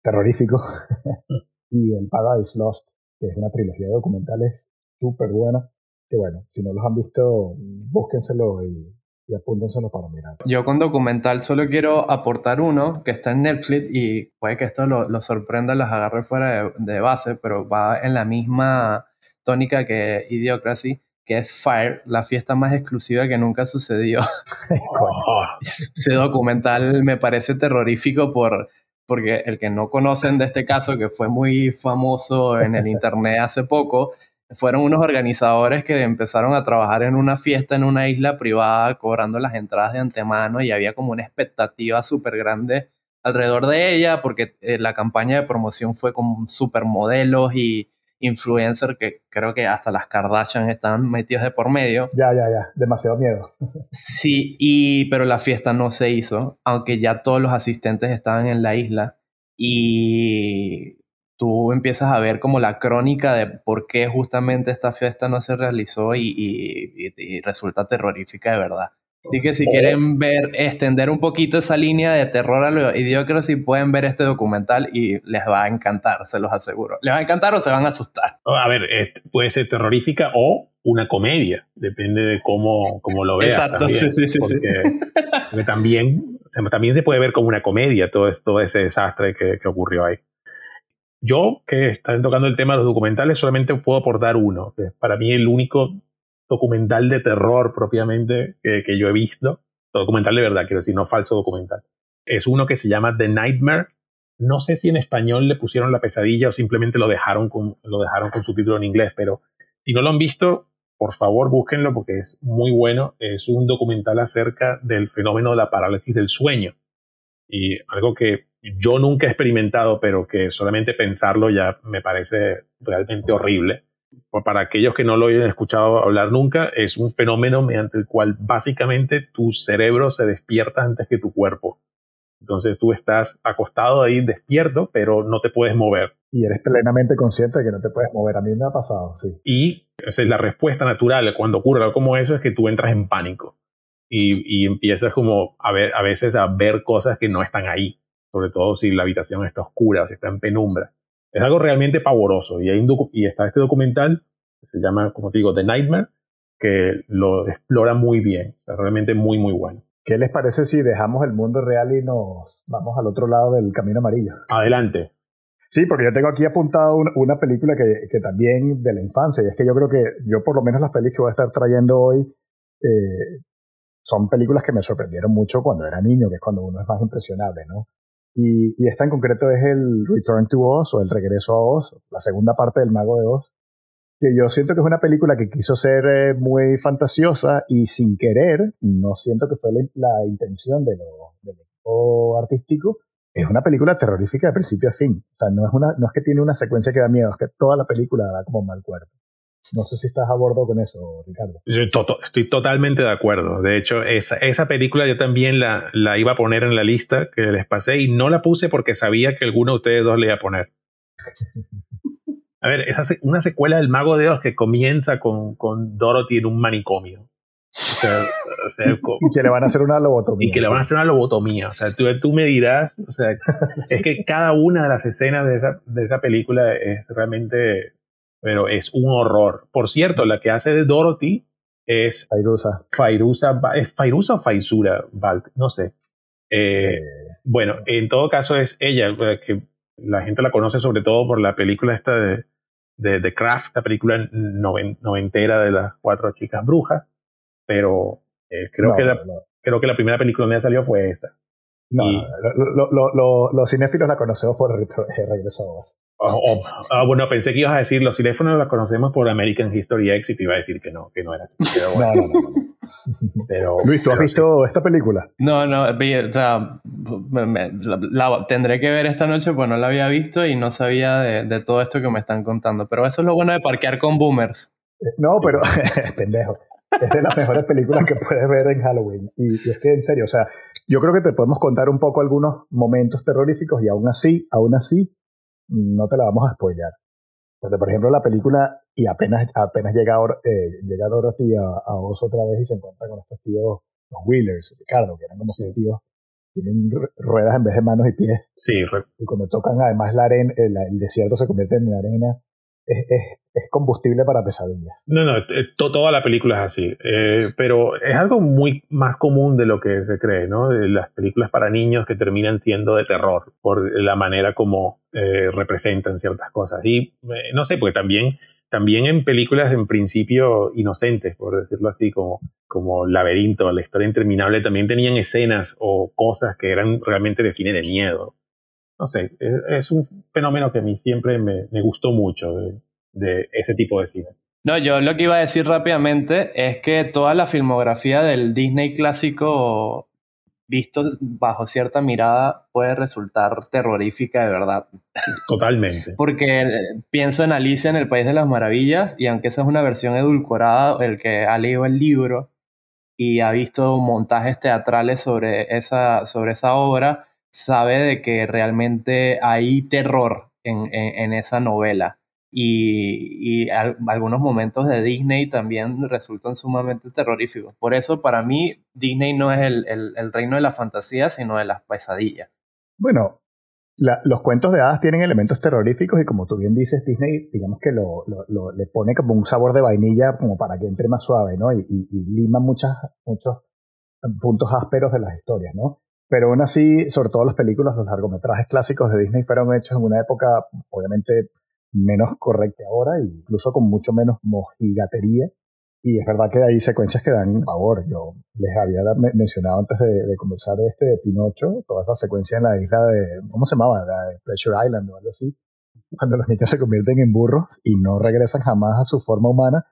Terrorífico. y el Paradise Lost que es una trilogía de documentales súper buena, que bueno, si no los han visto, búsquenselo y, y apúntenselo para mirar. Yo con documental solo quiero aportar uno que está en Netflix y puede que esto lo, lo sorprenda, los agarre fuera de, base, pero va en la misma tónica que Idiocracy, que es Fire, la fiesta más exclusiva que nunca sucedió. Ese documental me parece terrorífico por porque el que no conocen de este caso, que fue muy famoso en el internet hace poco, fueron unos organizadores que empezaron a trabajar en una fiesta en una isla privada, cobrando las entradas de antemano y había como una expectativa súper grande alrededor de ella, porque eh, la campaña de promoción fue con supermodelos y influencer que creo que hasta las Kardashian están metidas de por medio. Ya, ya, ya, demasiado miedo. sí, y, pero la fiesta no se hizo, aunque ya todos los asistentes estaban en la isla y tú empiezas a ver como la crónica de por qué justamente esta fiesta no se realizó y resulta terrorífica de verdad. Así que si quieren ver, extender un poquito esa línea de terror a lo idiocracia, pueden ver este documental y les va a encantar, se los aseguro. ¿Les va a encantar o se van a asustar? A ver, puede ser terrorífica o una comedia, depende de cómo, cómo lo veas. Exacto, sí, sí, sí. Porque, también, también se puede ver como una comedia todo, todo ese desastre que, que ocurrió ahí. Yo, que están tocando el tema de los documentales, solamente puedo aportar uno, que para mí el único documental de terror propiamente que, yo he visto. Documental de verdad, quiero decir, no falso documental. Es uno que se llama The Nightmare. No sé si en español le pusieron la pesadilla o simplemente lo dejaron con, lo dejaron con su título en inglés, pero si no lo han visto, por favor búsquenlo porque es muy bueno. Es un documental acerca del fenómeno de la parálisis del sueño. Y algo que yo nunca he experimentado, pero que solamente pensarlo ya me parece realmente horrible. Para aquellos que no lo hayan escuchado hablar nunca, es un fenómeno mediante el cual básicamente tu cerebro se despierta antes que tu cuerpo. Entonces tú estás acostado ahí despierto, pero no te puedes mover. Y eres plenamente consciente de que no te puedes mover. A mí me ha pasado, sí. Y esa es la respuesta natural cuando ocurre algo como eso, es que tú entras en pánico. Y, y empiezas como a, ver, a veces a ver cosas que no están ahí. Sobre todo si la habitación está oscura, si está en penumbra. Es algo realmente pavoroso. Y, hay y está este documental, que se llama, como te digo, The Nightmare, que lo explora muy bien. Es realmente muy, muy bueno. ¿Qué les parece si dejamos el mundo real y nos vamos al otro lado del camino amarillo? Adelante. Sí, porque yo tengo aquí apuntado una, película que, que, también de la infancia, y es que yo creo que yo por lo menos las películas que voy a estar trayendo hoy eh, son películas que me sorprendieron mucho cuando era niño, que es cuando uno es más impresionable, ¿no? Y, y esta en concreto es el Return to Oz o el Regreso a Oz, la segunda parte del Mago de Oz, que yo siento que es una película que quiso ser eh, muy fantasiosa y sin querer, no siento que fue la, intención de lo, del equipo artístico, es una película terrorífica de principio a fin. O sea, no es, una, no es que tiene una secuencia que da miedo, es que toda la película da como mal cuerpo. No sé si estás a bordo con eso, Ricardo. estoy totalmente de acuerdo. De hecho, esa, esa película yo también la, la, iba a poner en la lista que les pasé y no la puse porque sabía que alguno de ustedes dos le iba a poner. A ver, es una secuela del Mago de Oz que comienza con, con Dorothy en un manicomio. y que le van a hacer una lobotomía. Y que le van a hacer una lobotomía. O sea, tú, tú me dirás, o sea, es que cada una de las escenas de esa, de esa película es realmente, pero es un horror. Por cierto, la que hace de Dorothy es Fairuza. Fairuza, ¿es Fairuza o Faisura No sé. Eh, eh. Bueno, en todo caso es ella, que la gente la conoce sobre todo por la película esta de, de, The Craft, la película noventera de las cuatro chicas brujas, pero eh, creo, que la, creo que la primera película donde salió fue esa. No, los cinéfilos la conocemos por Regreso a Voz. ah, bueno, pensé que ibas a decir, los cinéfilos la conocemos por American History X y te iba a decir que no, que no era así. no, no, no. Pero, Luis, ¿tú has visto esta película? No, no, o sea, la, tendré que ver esta noche, pues no la había visto y no sabía de, todo esto que me están contando. Pero eso es lo bueno de parquear con boomers. Eh, no, pero, pendejo. Es de las mejores películas que puedes ver en Halloween. Y, y, es que, en serio, o sea, yo creo que te podemos contar un poco algunos momentos terroríficos y aún así, aún así, no te la vamos a spoiler. Porque, por ejemplo, la película, y apenas, apenas llega, eh, llega Dorothy a, a Oz otra vez y se encuentra con estos tíos, los Wheelers, Ricardo, que eran como sí. tíos, tienen ruedas en vez de manos y pies. Sí, y cuando tocan además la arena, el, el desierto se convierte en arena es, combustible para pesadillas. No, no, eh, toda la película es así. Eh, pero es algo muy más común de lo que se cree, ¿no? De las películas para niños que terminan siendo de terror por la manera como eh, representan ciertas cosas. Y no sé, pues también, también en películas en principio inocentes, por decirlo así, como, como Laberinto, La historia interminable, también tenían escenas o cosas que eran realmente de cine de miedo no sé, es, un fenómeno que a mí siempre me, gustó mucho de, ese tipo de cine. No, yo lo que iba a decir rápidamente es que toda la filmografía del Disney clásico visto bajo cierta mirada puede resultar terrorífica de verdad. Totalmente. Porque pienso en Alicia en el País de las Maravillas y aunque esa es una versión edulcorada, el que ha leído el libro y ha visto montajes teatrales sobre esa, sobre esa obra, sabe de que realmente hay terror en, esa novela. Y, algunos momentos de Disney también resultan sumamente terroríficos. Por eso, para mí, Disney no es el, reino de la fantasía, sino de las pesadillas. Bueno, los cuentos de hadas tienen elementos terroríficos y como tú bien dices, Disney, digamos que lo, le pone como un sabor de vainilla como para que entre más suave, ¿no? Y, y lima muchas, muchos puntos ásperos de las historias, ¿no? Pero aún así, sobre todo las películas, los largometrajes clásicos de Disney fueron hechos en una época obviamente menos correcta ahora, incluso con mucho menos mojigatería. Y es verdad que hay secuencias que dan favor. Yo les había mencionado antes de, conversar de este de Pinocho, toda esa secuencia en la isla de, ¿cómo se llamaba? La de Pressure Island o algo así. Cuando los niños se convierten en burros y no regresan jamás a su forma humana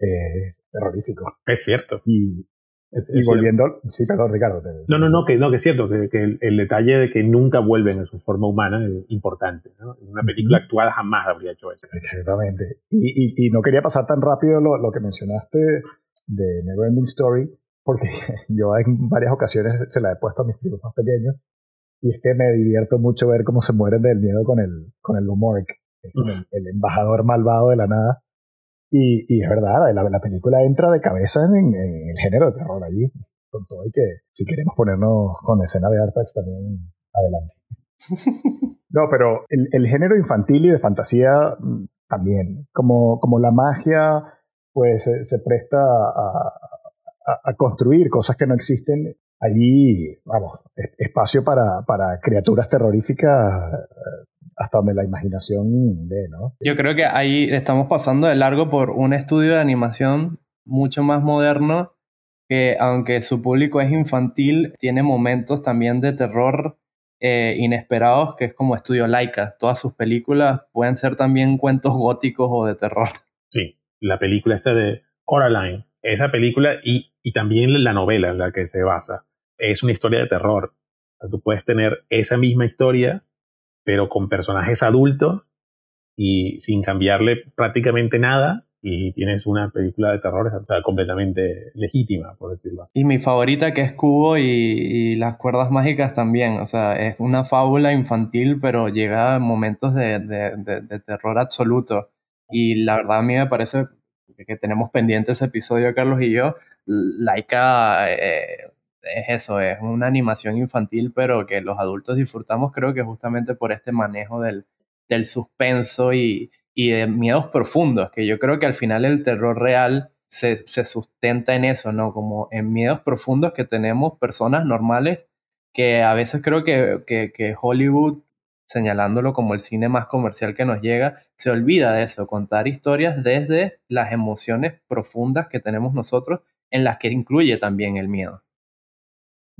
es terrorífico. Es cierto. Y, y volviendo, sí, perdón, Ricardo. no, no, no, que, no, que es cierto, que, que el, detalle de que nunca vuelven a su forma humana es importante. ¿no? Una película actual jamás habría hecho eso. Exactamente. Y, y, y no quería pasar tan rápido lo, lo que mencionaste de Neverending Story, porque yo en varias ocasiones se la he puesto a mis primos más pequeños, y es que me divierto mucho ver cómo se mueren del miedo con el, con el, el embajador malvado de la nada y, y es verdad, la, la, película entra de cabeza en, el género de terror allí, con todo y que si queremos ponernos con escena de Artax también, adelante. No, pero el, el, género infantil y de fantasía mm, también, como, como la magia, pues se, presta a, a, a, construir cosas que no existen. Allí, vamos, espacio para, para criaturas terroríficas hasta donde la imaginación ve, ¿no? Yo creo que ahí estamos pasando de largo por un estudio de animación mucho más moderno que aunque su público es infantil, tiene momentos también de terror eh, inesperados, que es como Estudio Laika. Todas sus películas pueden ser también cuentos góticos o de terror. Sí, la película esta de Coraline, esa película y, y también la novela en la que se basa, es una historia de terror. tú puedes tener esa misma historia pero con personajes adultos y sin cambiarle prácticamente nada y tienes una película de terror completamente legítima, por decirlo así. Y mi favorita que es Cubo y, las cuerdas mágicas también, o sea, es una fábula infantil, pero llega a momentos de, de, terror absoluto. Y la verdad a mí me parece que tenemos pendiente ese episodio, Carlos y yo, Laika eh, es eso, es una animación infantil, pero que los adultos disfrutamos, creo que justamente por este manejo del, del suspenso y, y, de miedos profundos, que yo creo que al final el terror real se, se, sustenta en eso, ¿no? Como en miedos profundos que tenemos personas normales, que a veces creo que, que, que Hollywood, señalándolo como el cine más comercial que nos llega, se olvida de eso, contar historias desde las emociones profundas que tenemos nosotros, en las que incluye también el miedo.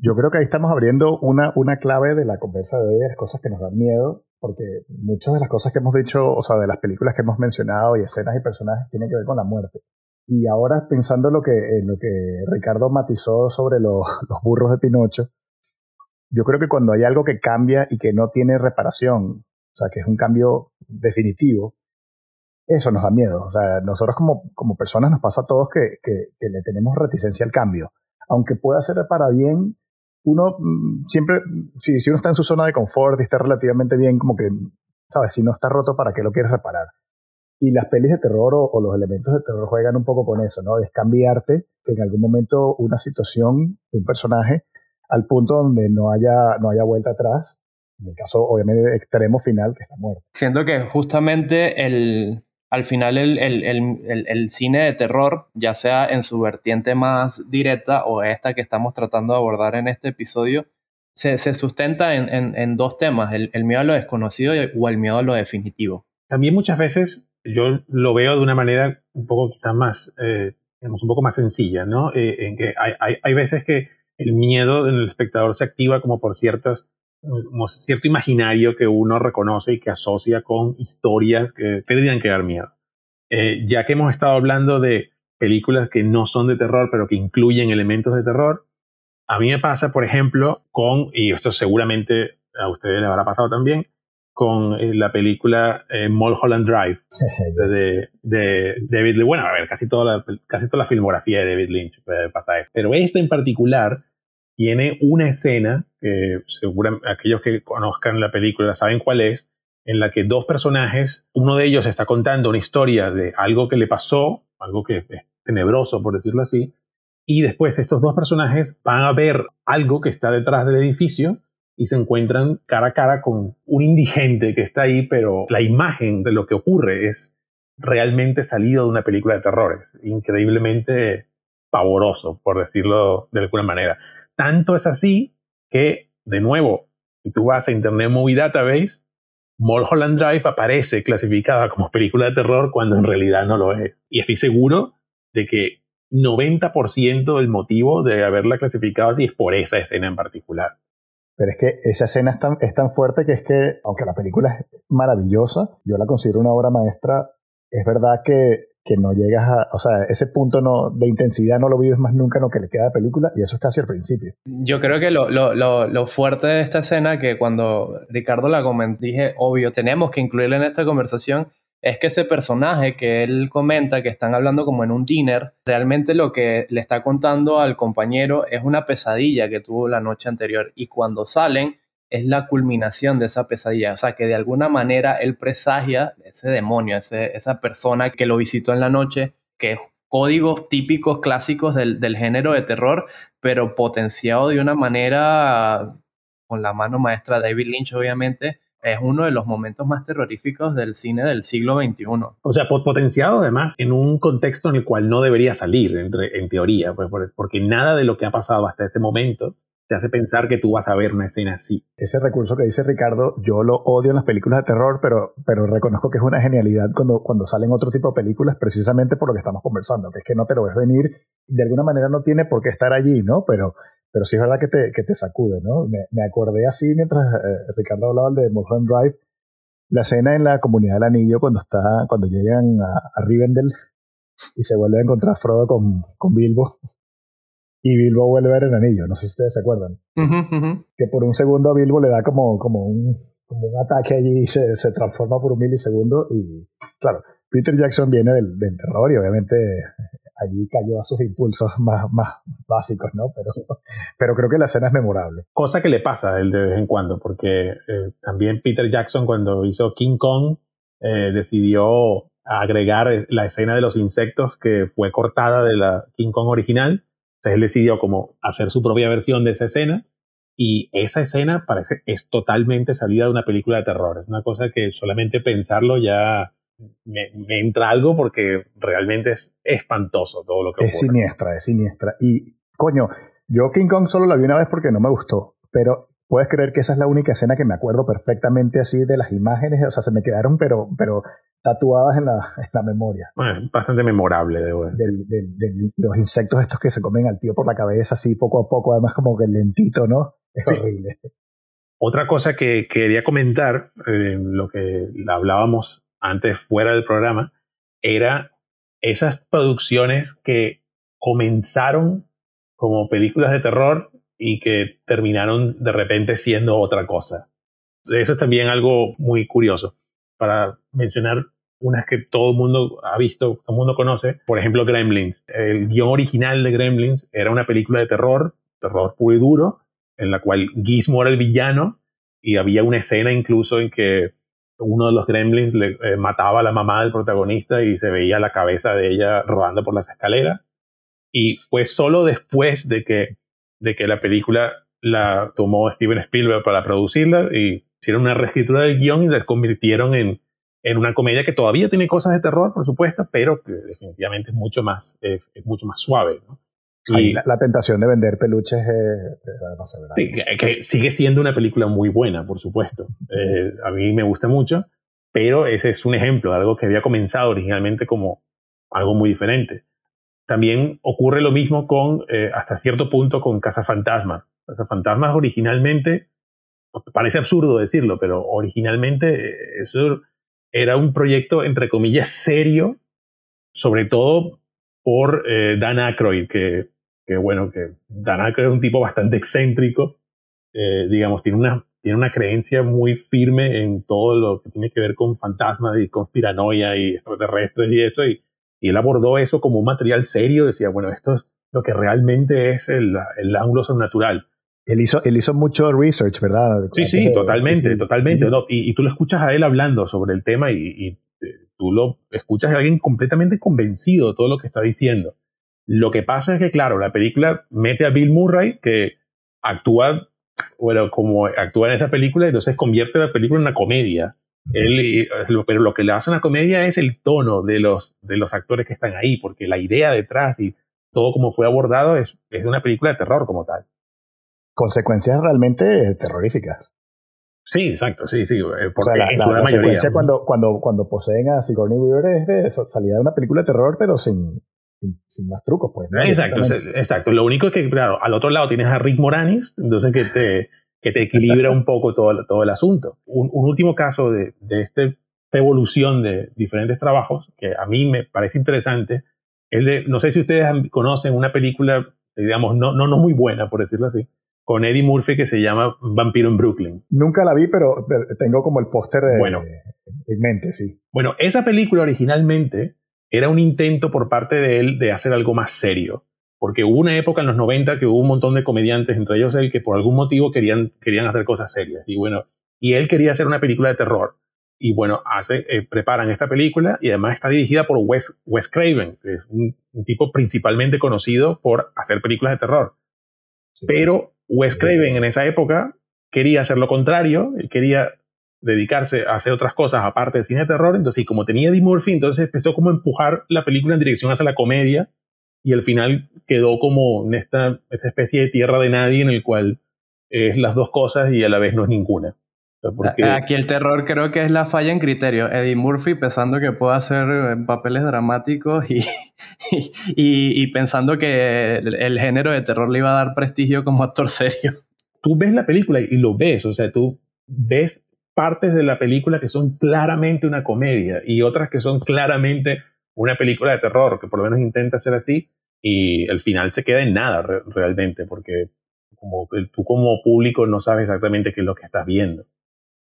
Yo creo que ahí estamos abriendo una, una clave de la conversa de hoy, las cosas que nos dan miedo, porque muchas de las cosas que hemos dicho, o sea, de las películas que hemos mencionado y escenas y personajes tienen que ver con la muerte. Y ahora pensando en lo que, en lo que Ricardo matizó sobre los, los burros de Pinocho, yo creo que cuando hay algo que cambia y que no tiene reparación, o sea, que es un cambio definitivo, eso nos da miedo. O sea, nosotros como, como personas nos pasa a todos que, que, que le tenemos reticencia al cambio. Aunque pueda ser para bien, uno mm, siempre, si, uno está en su zona de confort y está relativamente bien, como que, ¿sabes? Si no está roto, ¿para qué lo quieres reparar? Y las pelis de terror o, los elementos de terror juegan un poco con eso, ¿no? Es cambiarte en algún momento una situación de un personaje al punto donde no haya, no haya vuelta atrás. En el caso, obviamente, extremo final, que es la muerte. Siento que justamente el, al final el, el, el, el, cine de terror, ya sea en su vertiente más directa o esta que estamos tratando de abordar en este episodio, se, se sustenta en, en, dos temas, el, miedo a lo desconocido o el miedo a lo definitivo. También muchas veces yo lo veo de una manera un poco quizás más, eh, digamos, un poco más sencilla, ¿no? Eh, en que hay, hay, hay veces que el miedo en el espectador se activa como por ciertas como cierto imaginario que uno reconoce y que asocia con historias que tendrían que dar miedo. Eh, ya que hemos estado hablando de películas que no son de terror, pero que incluyen elementos de terror, a mí me pasa, por ejemplo, con, y esto seguramente a ustedes les habrá pasado también, con eh, la película eh, Mulholland Drive de, de, David Lynch. Bueno, a ver, casi toda, la, casi toda la filmografía de David Lynch pasa eso. Pero esta en particular tiene una escena, que seguramente aquellos que conozcan la película saben cuál es, en la que dos personajes, uno de ellos está contando una historia de algo que le pasó, algo que es tenebroso, por decirlo así, y después estos dos personajes van a ver algo que está detrás del edificio y se encuentran cara a cara con un indigente que está ahí, pero la imagen de lo que ocurre es realmente salido de una película de terror, increíblemente pavoroso, por decirlo de alguna manera. Tanto es así que, de nuevo, si tú vas a Internet Movie Database, Mulholland Drive aparece clasificada como película de terror cuando en realidad no lo es. Y estoy seguro de que 90% del motivo de haberla clasificado así es por esa escena en particular. Pero es que esa escena es tan, es tan fuerte que es que, aunque la película es maravillosa, yo la considero una obra maestra, es verdad que que no llegas a, o sea, ese punto no, de intensidad no lo vives más nunca en lo que le queda de película y eso es casi al principio. Yo creo que lo, lo, lo, fuerte de esta escena, que cuando Ricardo la comentó, dije, obvio, tenemos que incluirla en esta conversación, es que ese personaje que él comenta, que están hablando como en un dinner, realmente lo que le está contando al compañero es una pesadilla que tuvo la noche anterior y cuando salen es la culminación de esa pesadilla. O sea, que de alguna manera él presagia ese demonio, ese, esa persona que lo visitó en la noche, que es códigos típicos clásicos del, del género de terror, pero potenciado de una manera con la mano maestra de David Lynch, obviamente, es uno de los momentos más terroríficos del cine del siglo XXI. O sea, potenciado además en un contexto en el cual no debería salir, entre, en teoría, pues, porque nada de lo que ha pasado hasta ese momento te hace pensar que tú vas a ver una escena así. Ese recurso que dice Ricardo, yo lo odio en las películas de terror, pero, pero reconozco que es una genialidad cuando, cuando salen otro tipo de películas, precisamente por lo que estamos conversando, que es que no te lo ves venir, de alguna manera no tiene por qué estar allí, ¿no? Pero, pero sí es verdad que te, que te sacude, ¿no? Me, acordé así mientras eh, Ricardo hablaba de Mulholland Drive, la escena en la comunidad del anillo cuando está, cuando llegan a, a Rivendell y se vuelve a encontrar Frodo con, con Bilbo y Bilbo vuelve a ver el anillo. No sé si ustedes se acuerdan. Que por un segundo a Bilbo le da como, como, un, como un ataque allí y se, se, transforma por un milisegundo. Y claro, Peter Jackson viene del, del, terror y obviamente allí cayó a sus impulsos más, más básicos, ¿no? Pero, pero creo que la escena es memorable. Cosa que le pasa a él de vez en cuando, porque eh, también Peter Jackson cuando hizo King Kong eh, decidió agregar la escena de los insectos que fue cortada de la King Kong original entonces él decidió como hacer su propia versión de esa escena y esa escena parece es totalmente salida de una película de terror. Es una cosa que solamente pensarlo ya me, me entra algo porque realmente es espantoso todo lo que Es siniestra, es siniestra. Y coño, yo King Kong solo la vi una vez porque no me gustó, pero puedes creer que esa es la única escena que me acuerdo perfectamente así de las imágenes, o sea, se me quedaron, pero, pero tatuadas en la, en la memoria. Bueno, es bastante memorable, de del, del, del, los insectos estos que se comen al tío por la cabeza, así poco a poco, además como que lentito, ¿no? Es sí. horrible. Otra cosa que quería comentar, eh, lo que hablábamos antes fuera del programa, era esas producciones que comenzaron como películas de terror y que terminaron de repente siendo otra cosa. Eso es también algo muy curioso para mencionar unas que todo el mundo ha visto, todo el mundo conoce, por ejemplo Gremlins. El guion original de Gremlins era una película de terror, terror puro y duro, en la cual Gizmo era el villano y había una escena incluso en que uno de los gremlins le eh, mataba a la mamá del protagonista y se veía la cabeza de ella rodando por las escaleras. Y fue solo después de que, de que la película la tomó Steven Spielberg para producirla y hicieron una reescritura del guion y la convirtieron en, en una comedia que todavía tiene cosas de terror, por supuesto, pero que definitivamente es mucho más, es, es mucho más suave. ¿no? Y la, la, tentación de vender peluches eh, sé, sí, que, que, sigue siendo una película muy buena, por supuesto. Eh, a mí me gusta mucho, pero ese es un ejemplo de algo que había comenzado originalmente como algo muy diferente. También ocurre lo mismo con, eh, hasta cierto punto, con Casa Fantasma. Casa Fantasmas originalmente parece absurdo decirlo, pero originalmente eso era un proyecto, entre comillas, serio, sobre todo por eh, Dan Aykroyd, que, que, bueno, que Dan Aykroyd es un tipo bastante excéntrico, eh, digamos, tiene una, tiene una creencia muy firme en todo lo que tiene que ver con fantasmas y conspiranoia y extraterrestres y eso, y, y él abordó eso como un material serio, decía, bueno, esto es lo que realmente es el, el ángulo sobrenatural. Él hizo, él hizo mucho research, ¿verdad? Sí, sí, totalmente, sí. totalmente. No, y, y, tú lo escuchas a él hablando sobre el tema y, y, tú lo escuchas a alguien completamente convencido de todo lo que está diciendo. Lo que pasa es que, claro, la película mete a Bill Murray, que actúa, bueno, como actúa en esa película, entonces convierte la película en una comedia. Él, pero lo que le hace una comedia es el tono de los, de los actores que están ahí, porque la idea detrás y todo como fue abordado es, es una película de terror como tal consecuencias realmente terroríficas. Sí, exacto, sí, sí. Porque o sea, la, la, la secuencia cuando, cuando, cuando poseen a Sigourney Weaver es de salida de una película de terror, pero sin, sin, sin más trucos, pues. ¿no? Exacto, exacto. Lo único es que, claro, al otro lado tienes a Rick Moranis, entonces que te, que te equilibra un poco todo, todo el asunto. Un, un último caso de, de, este evolución de diferentes trabajos, que a mí me parece interesante, es de, no sé si ustedes conocen una película, digamos, no, no, no muy buena, por decirlo así, con Eddie Murphy que se llama Vampiro en Brooklyn. Nunca la vi, pero tengo como el póster bueno, en mente, sí. Bueno, esa película originalmente era un intento por parte de él de hacer algo más serio. Porque hubo una época en los 90 que hubo un montón de comediantes, entre ellos él, que por algún motivo querían, querían hacer cosas serias. Y bueno, y él quería hacer una película de terror. Y bueno, hace, eh, preparan esta película y además está dirigida por Wes, Wes Craven, que es un, tipo principalmente conocido por hacer películas de terror. Pero Wes Craven en esa época quería hacer lo contrario, él quería dedicarse a hacer otras cosas aparte de cine de terror, entonces y como tenía Eddie Murphy, entonces empezó como a empujar la película en dirección hacia la comedia y al final quedó como en esta, esta especie de tierra de nadie en el cual es las dos cosas y a la vez no es ninguna. Aquí el terror creo que es la falla en criterio. Eddie Murphy pensando que puede hacer eh, papeles dramáticos y, y, y, pensando que el, género de terror le iba a dar prestigio como actor serio. Tú ves la película y lo ves, o sea, tú ves partes de la película que son claramente una comedia y otras que son claramente una película de terror, que por lo menos intenta ser así y el final se queda en nada realmente, porque como tú como público no sabes exactamente qué es lo que estás viendo.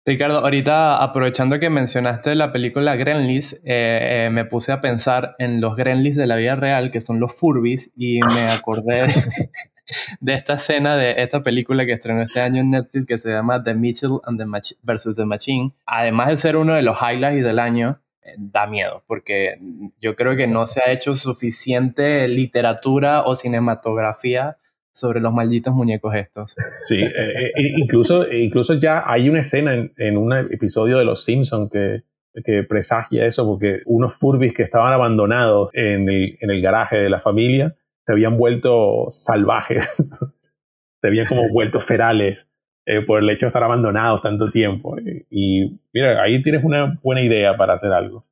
Ricardo, ahorita aprovechando que mencionaste la película Gremlins, eh, eh, me puse a pensar en los Gremlins de la vida real, que son los Furbies, y me acordé de esta escena de esta película que estrenó este año en Netflix que se llama The Mitchell and the versus the Machine. Además de ser uno de los highlights del año, da miedo, porque yo creo que no se ha hecho suficiente literatura o cinematografía sobre los malditos muñecos estos. Sí, eh, eh, incluso, incluso ya hay una escena en, un episodio de Los Simpsons que, que presagia eso, porque unos Furbies que estaban abandonados en el, en el garaje de la familia se habían vuelto salvajes, se habían como vuelto ferales eh, por el hecho de estar abandonados tanto tiempo. Y mira, ahí tienes una buena idea para hacer algo.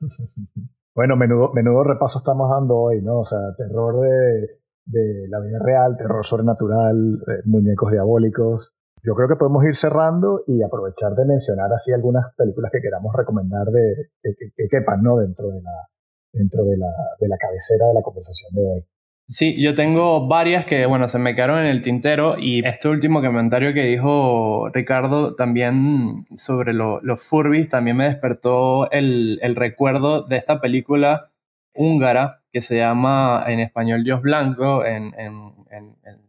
Bueno, menudo, menudo repaso estamos dando hoy, ¿no? O sea, terror de, de la vida real, terror sobrenatural, eh, muñecos diabólicos. Yo creo que podemos ir cerrando y aprovechar de mencionar así algunas películas que queramos recomendar de, que, quepan ¿no? dentro, de la, dentro de la, de la cabecera de la conversación de hoy. Sí, yo tengo varias que, bueno, se me quedaron en el tintero y este último comentario que dijo Ricardo también sobre los Furbis también me despertó el, el recuerdo de esta película húngara que se llama en español Dios Blanco, en,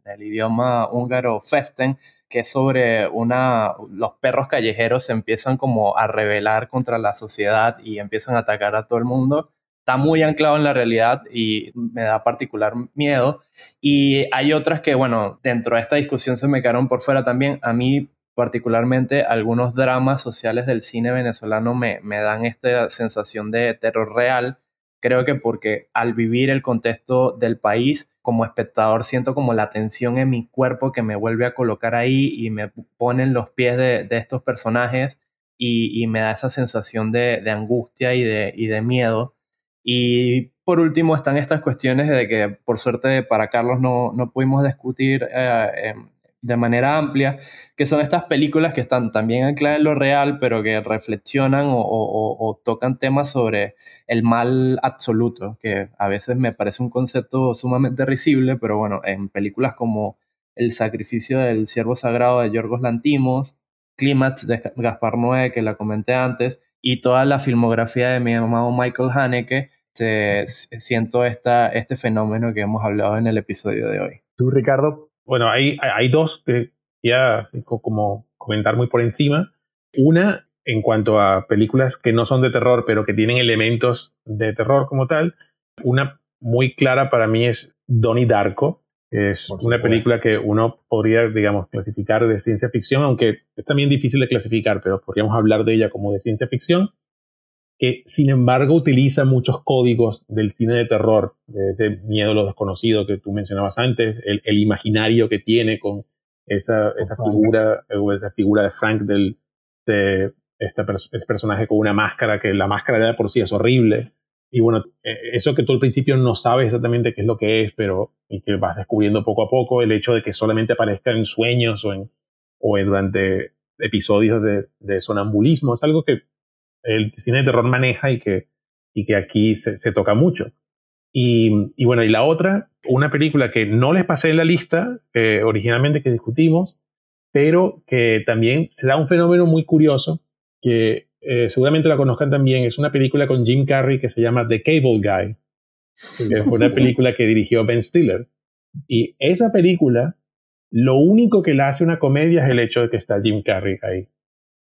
el idioma húngaro Festen, que es sobre una, los perros callejeros se empiezan como a rebelar contra la sociedad y empiezan a atacar a todo el mundo. Está muy anclado en la realidad y me da particular miedo. Y hay otras que, bueno, dentro de esta discusión se me quedaron por fuera también. A mí particularmente algunos dramas sociales del cine venezolano me, me dan esta sensación de terror real Creo que porque al vivir el contexto del país, como espectador siento como la tensión en mi cuerpo que me vuelve a colocar ahí y me pone en los pies de, estos personajes y, me da esa sensación de, angustia y de, y de miedo. Y por último están estas cuestiones de que por suerte para Carlos no, no pudimos discutir eh, em, de manera amplia, que son estas películas que están también ancladas en lo real, pero que reflexionan o, tocan temas sobre el mal absoluto, que a veces me parece un concepto sumamente risible, pero bueno, en películas como El sacrificio del siervo sagrado de Yorgos Lantimos, Clímax de Gaspar Noé, que la comenté antes, y toda la filmografía de mi amado Michael Haneke, siento esta, este fenómeno que hemos hablado en el episodio de hoy. Tú, Ricardo, bueno, hay, hay dos que ya como comentar muy por encima. Una, en cuanto a películas que no son de terror, pero que tienen elementos de terror como tal. Una muy clara para mí es Donnie Darko, es una película que uno podría, digamos, clasificar de ciencia ficción, aunque es también difícil de clasificar, pero podríamos hablar de ella como de ciencia ficción que sin embargo utiliza muchos códigos del cine de terror, de ese miedo a lo desconocido que tú mencionabas antes, el, imaginario que tiene con esa, esa figura, esa figura de Frank del, de este, personaje con una máscara, que la máscara de por sí es horrible. Y bueno, e, eso que tú al principio no sabes exactamente qué es lo que es, pero y que vas descubriendo poco a poco, el hecho de que solamente aparezca en sueños o, en, o durante episodios de, sonambulismo, es algo que el cine de terror maneja y que, y que aquí se, toca mucho. Y, y, bueno, y la otra, una película que no les pasé en la lista, originalmente que discutimos, pero que también se da un fenómeno muy curioso, que eh, seguramente la conozcan también, es una película con Jim Carrey que se llama The Cable Guy, que es una película que dirigió Ben Stiller. Y esa película, lo único que la hace una comedia es el hecho de que está Jim Carrey ahí.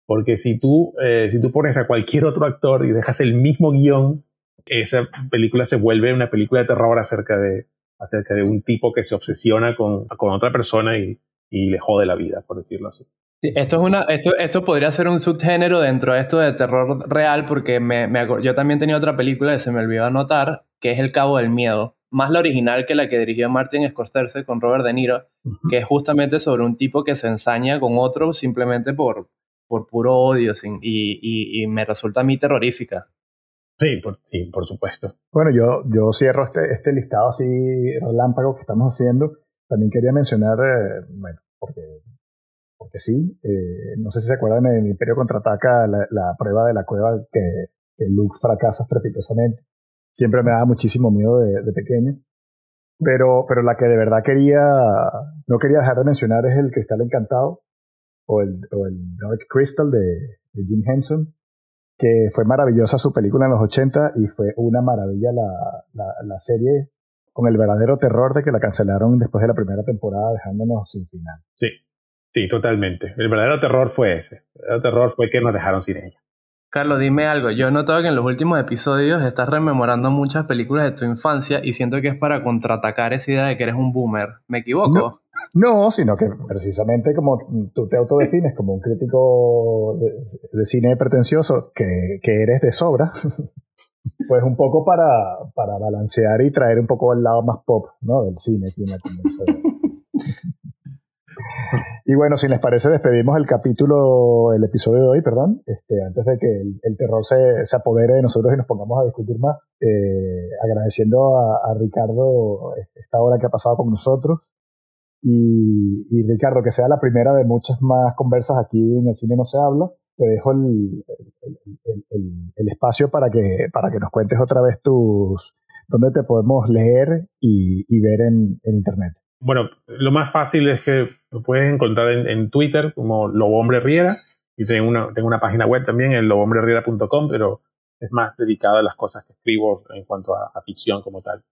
Porque si tú, eh, si tú pones a cualquier otro actor y dejas el mismo guion, esa película se vuelve una película de terror acerca de, acerca de un tipo que se obsesiona con, con otra persona y, y le jode la vida, por decirlo así. Sí, esto, es una, esto, esto podría ser un subgénero dentro de esto de terror real, porque me, me yo también tenía otra película que se me olvidó anotar, que es El Cabo del Miedo. Más la original que la que dirigió Martin Scorsese con Robert De Niro, que es justamente sobre un tipo que se ensaña con otro simplemente por, por puro odio sin, y, y, y, me resulta a mí terrorífica. Sí, por, sí, por supuesto. Bueno, yo, yo cierro este, este listado así relámpago que estamos haciendo. También quería mencionar, eh, bueno, porque, porque sí, eh, no sé si se acuerdan en el Imperio Contraataca la, la prueba de la cueva que, que Luke fracasa estrepitosamente. Siempre me daba muchísimo miedo de, pequeño. Pero, pero la que de verdad quería, no quería dejar de mencionar es el Cristal Encantado, o el, el Dark Crystal de, de, Jim Henson, que fue maravillosa su película en los 80 y fue una maravilla la, la, la, serie con el verdadero terror de que la cancelaron después de la primera temporada dejándonos sin final. Sí, sí, totalmente. El verdadero terror fue ese. El verdadero terror fue que nos dejaron sin ella. Carlos, dime algo. Yo he notado que en los últimos episodios estás rememorando muchas películas de tu infancia y siento que es para contraatacar esa idea de que eres un boomer. ¿Me equivoco? No, no sino que precisamente como tú te autodefines como un crítico de, de cine pretencioso, que, que, eres de sobra, pues un poco para, para balancear y traer un poco el lado más pop ¿no? del cine aquí en la conversación. Y bueno, si les parece, despedimos el capítulo, el episodio de hoy, perdón, este, antes de que el, terror se, se, apodere de nosotros y nos pongamos a discutir más, eh, agradeciendo a, Ricardo esta hora que ha pasado con nosotros. Y, y, Ricardo, que sea la primera de muchas más conversas aquí en el cine no se habla, te dejo el, el, el espacio para que, para que nos cuentes otra vez tus, dónde te podemos leer y, y ver en, en internet. Bueno, lo más fácil es que lo puedes encontrar en, en Twitter como Lobo Hombre Riera y tengo una, tengo una página web también, el lobohombreriera.com, pero es más dedicada a las cosas que escribo en cuanto a, a ficción como tal.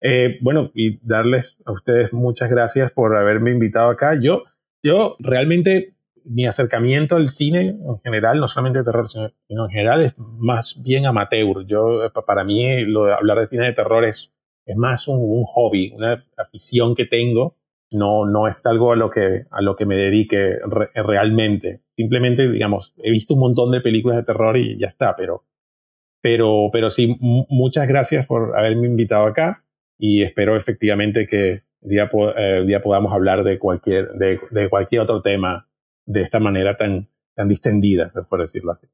Eh, bueno, y darles a ustedes muchas gracias por haberme invitado acá. Yo, yo realmente mi acercamiento al cine en general, no solamente de terror, sino en general es más bien amateur. Yo, para mí, lo de hablar de cine de terror es es más un, un, hobby, una afición que tengo, no, no es algo a lo que, a lo que me dedique re, realmente. Simplemente, digamos, he visto un montón de películas de terror y ya está, pero, pero, pero sí, muchas gracias por haberme invitado acá y espero efectivamente que día, eh, día podamos hablar de cualquier, de, de cualquier otro tema de esta manera tan, tan distendida, por decirlo así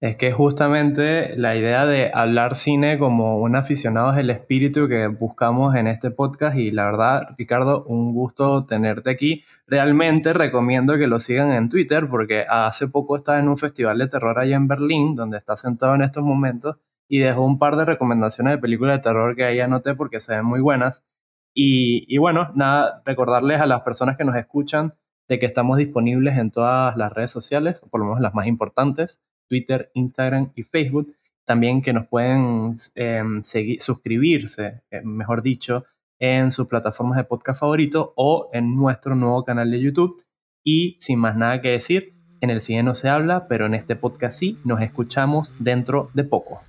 es que justamente la idea de hablar cine como un aficionado es el espíritu que buscamos en este podcast y la verdad, Ricardo, un gusto tenerte aquí. Realmente recomiendo que lo sigan en Twitter porque hace poco estaba en un festival de terror allá en Berlín, donde está sentado en estos momentos, y dejó un par de recomendaciones de películas de terror que ahí anoté porque se ven muy buenas. Y, y bueno, nada, recordarles a las personas que nos escuchan de que estamos disponibles en todas las redes sociales, por lo menos las más importantes Twitter, Instagram y Facebook. También que nos pueden eh, seguir, suscribirse, eh, mejor dicho, en sus plataformas de podcast favorito o en nuestro nuevo canal de YouTube. Y sin más nada que decir, en el cine no se habla, pero en este podcast sí, nos escuchamos dentro de poco.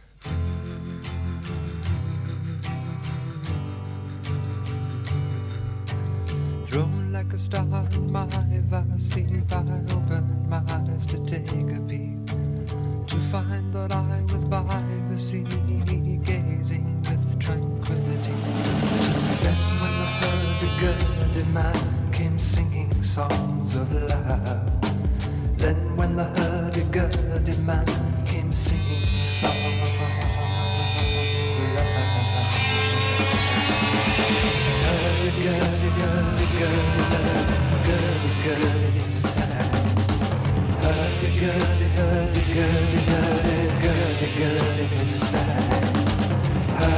To find that I was by the sea, gazing with tranquility. Just then, when the hurdy-gurdy man came singing songs of love, then when the hurdy-gurdy man came singing songs of love, hurdy-gurdy, hurdy-gurdy, hurdy-gurdy, sad, hurdy-gurdy, hurdy-gurdy, hurdy.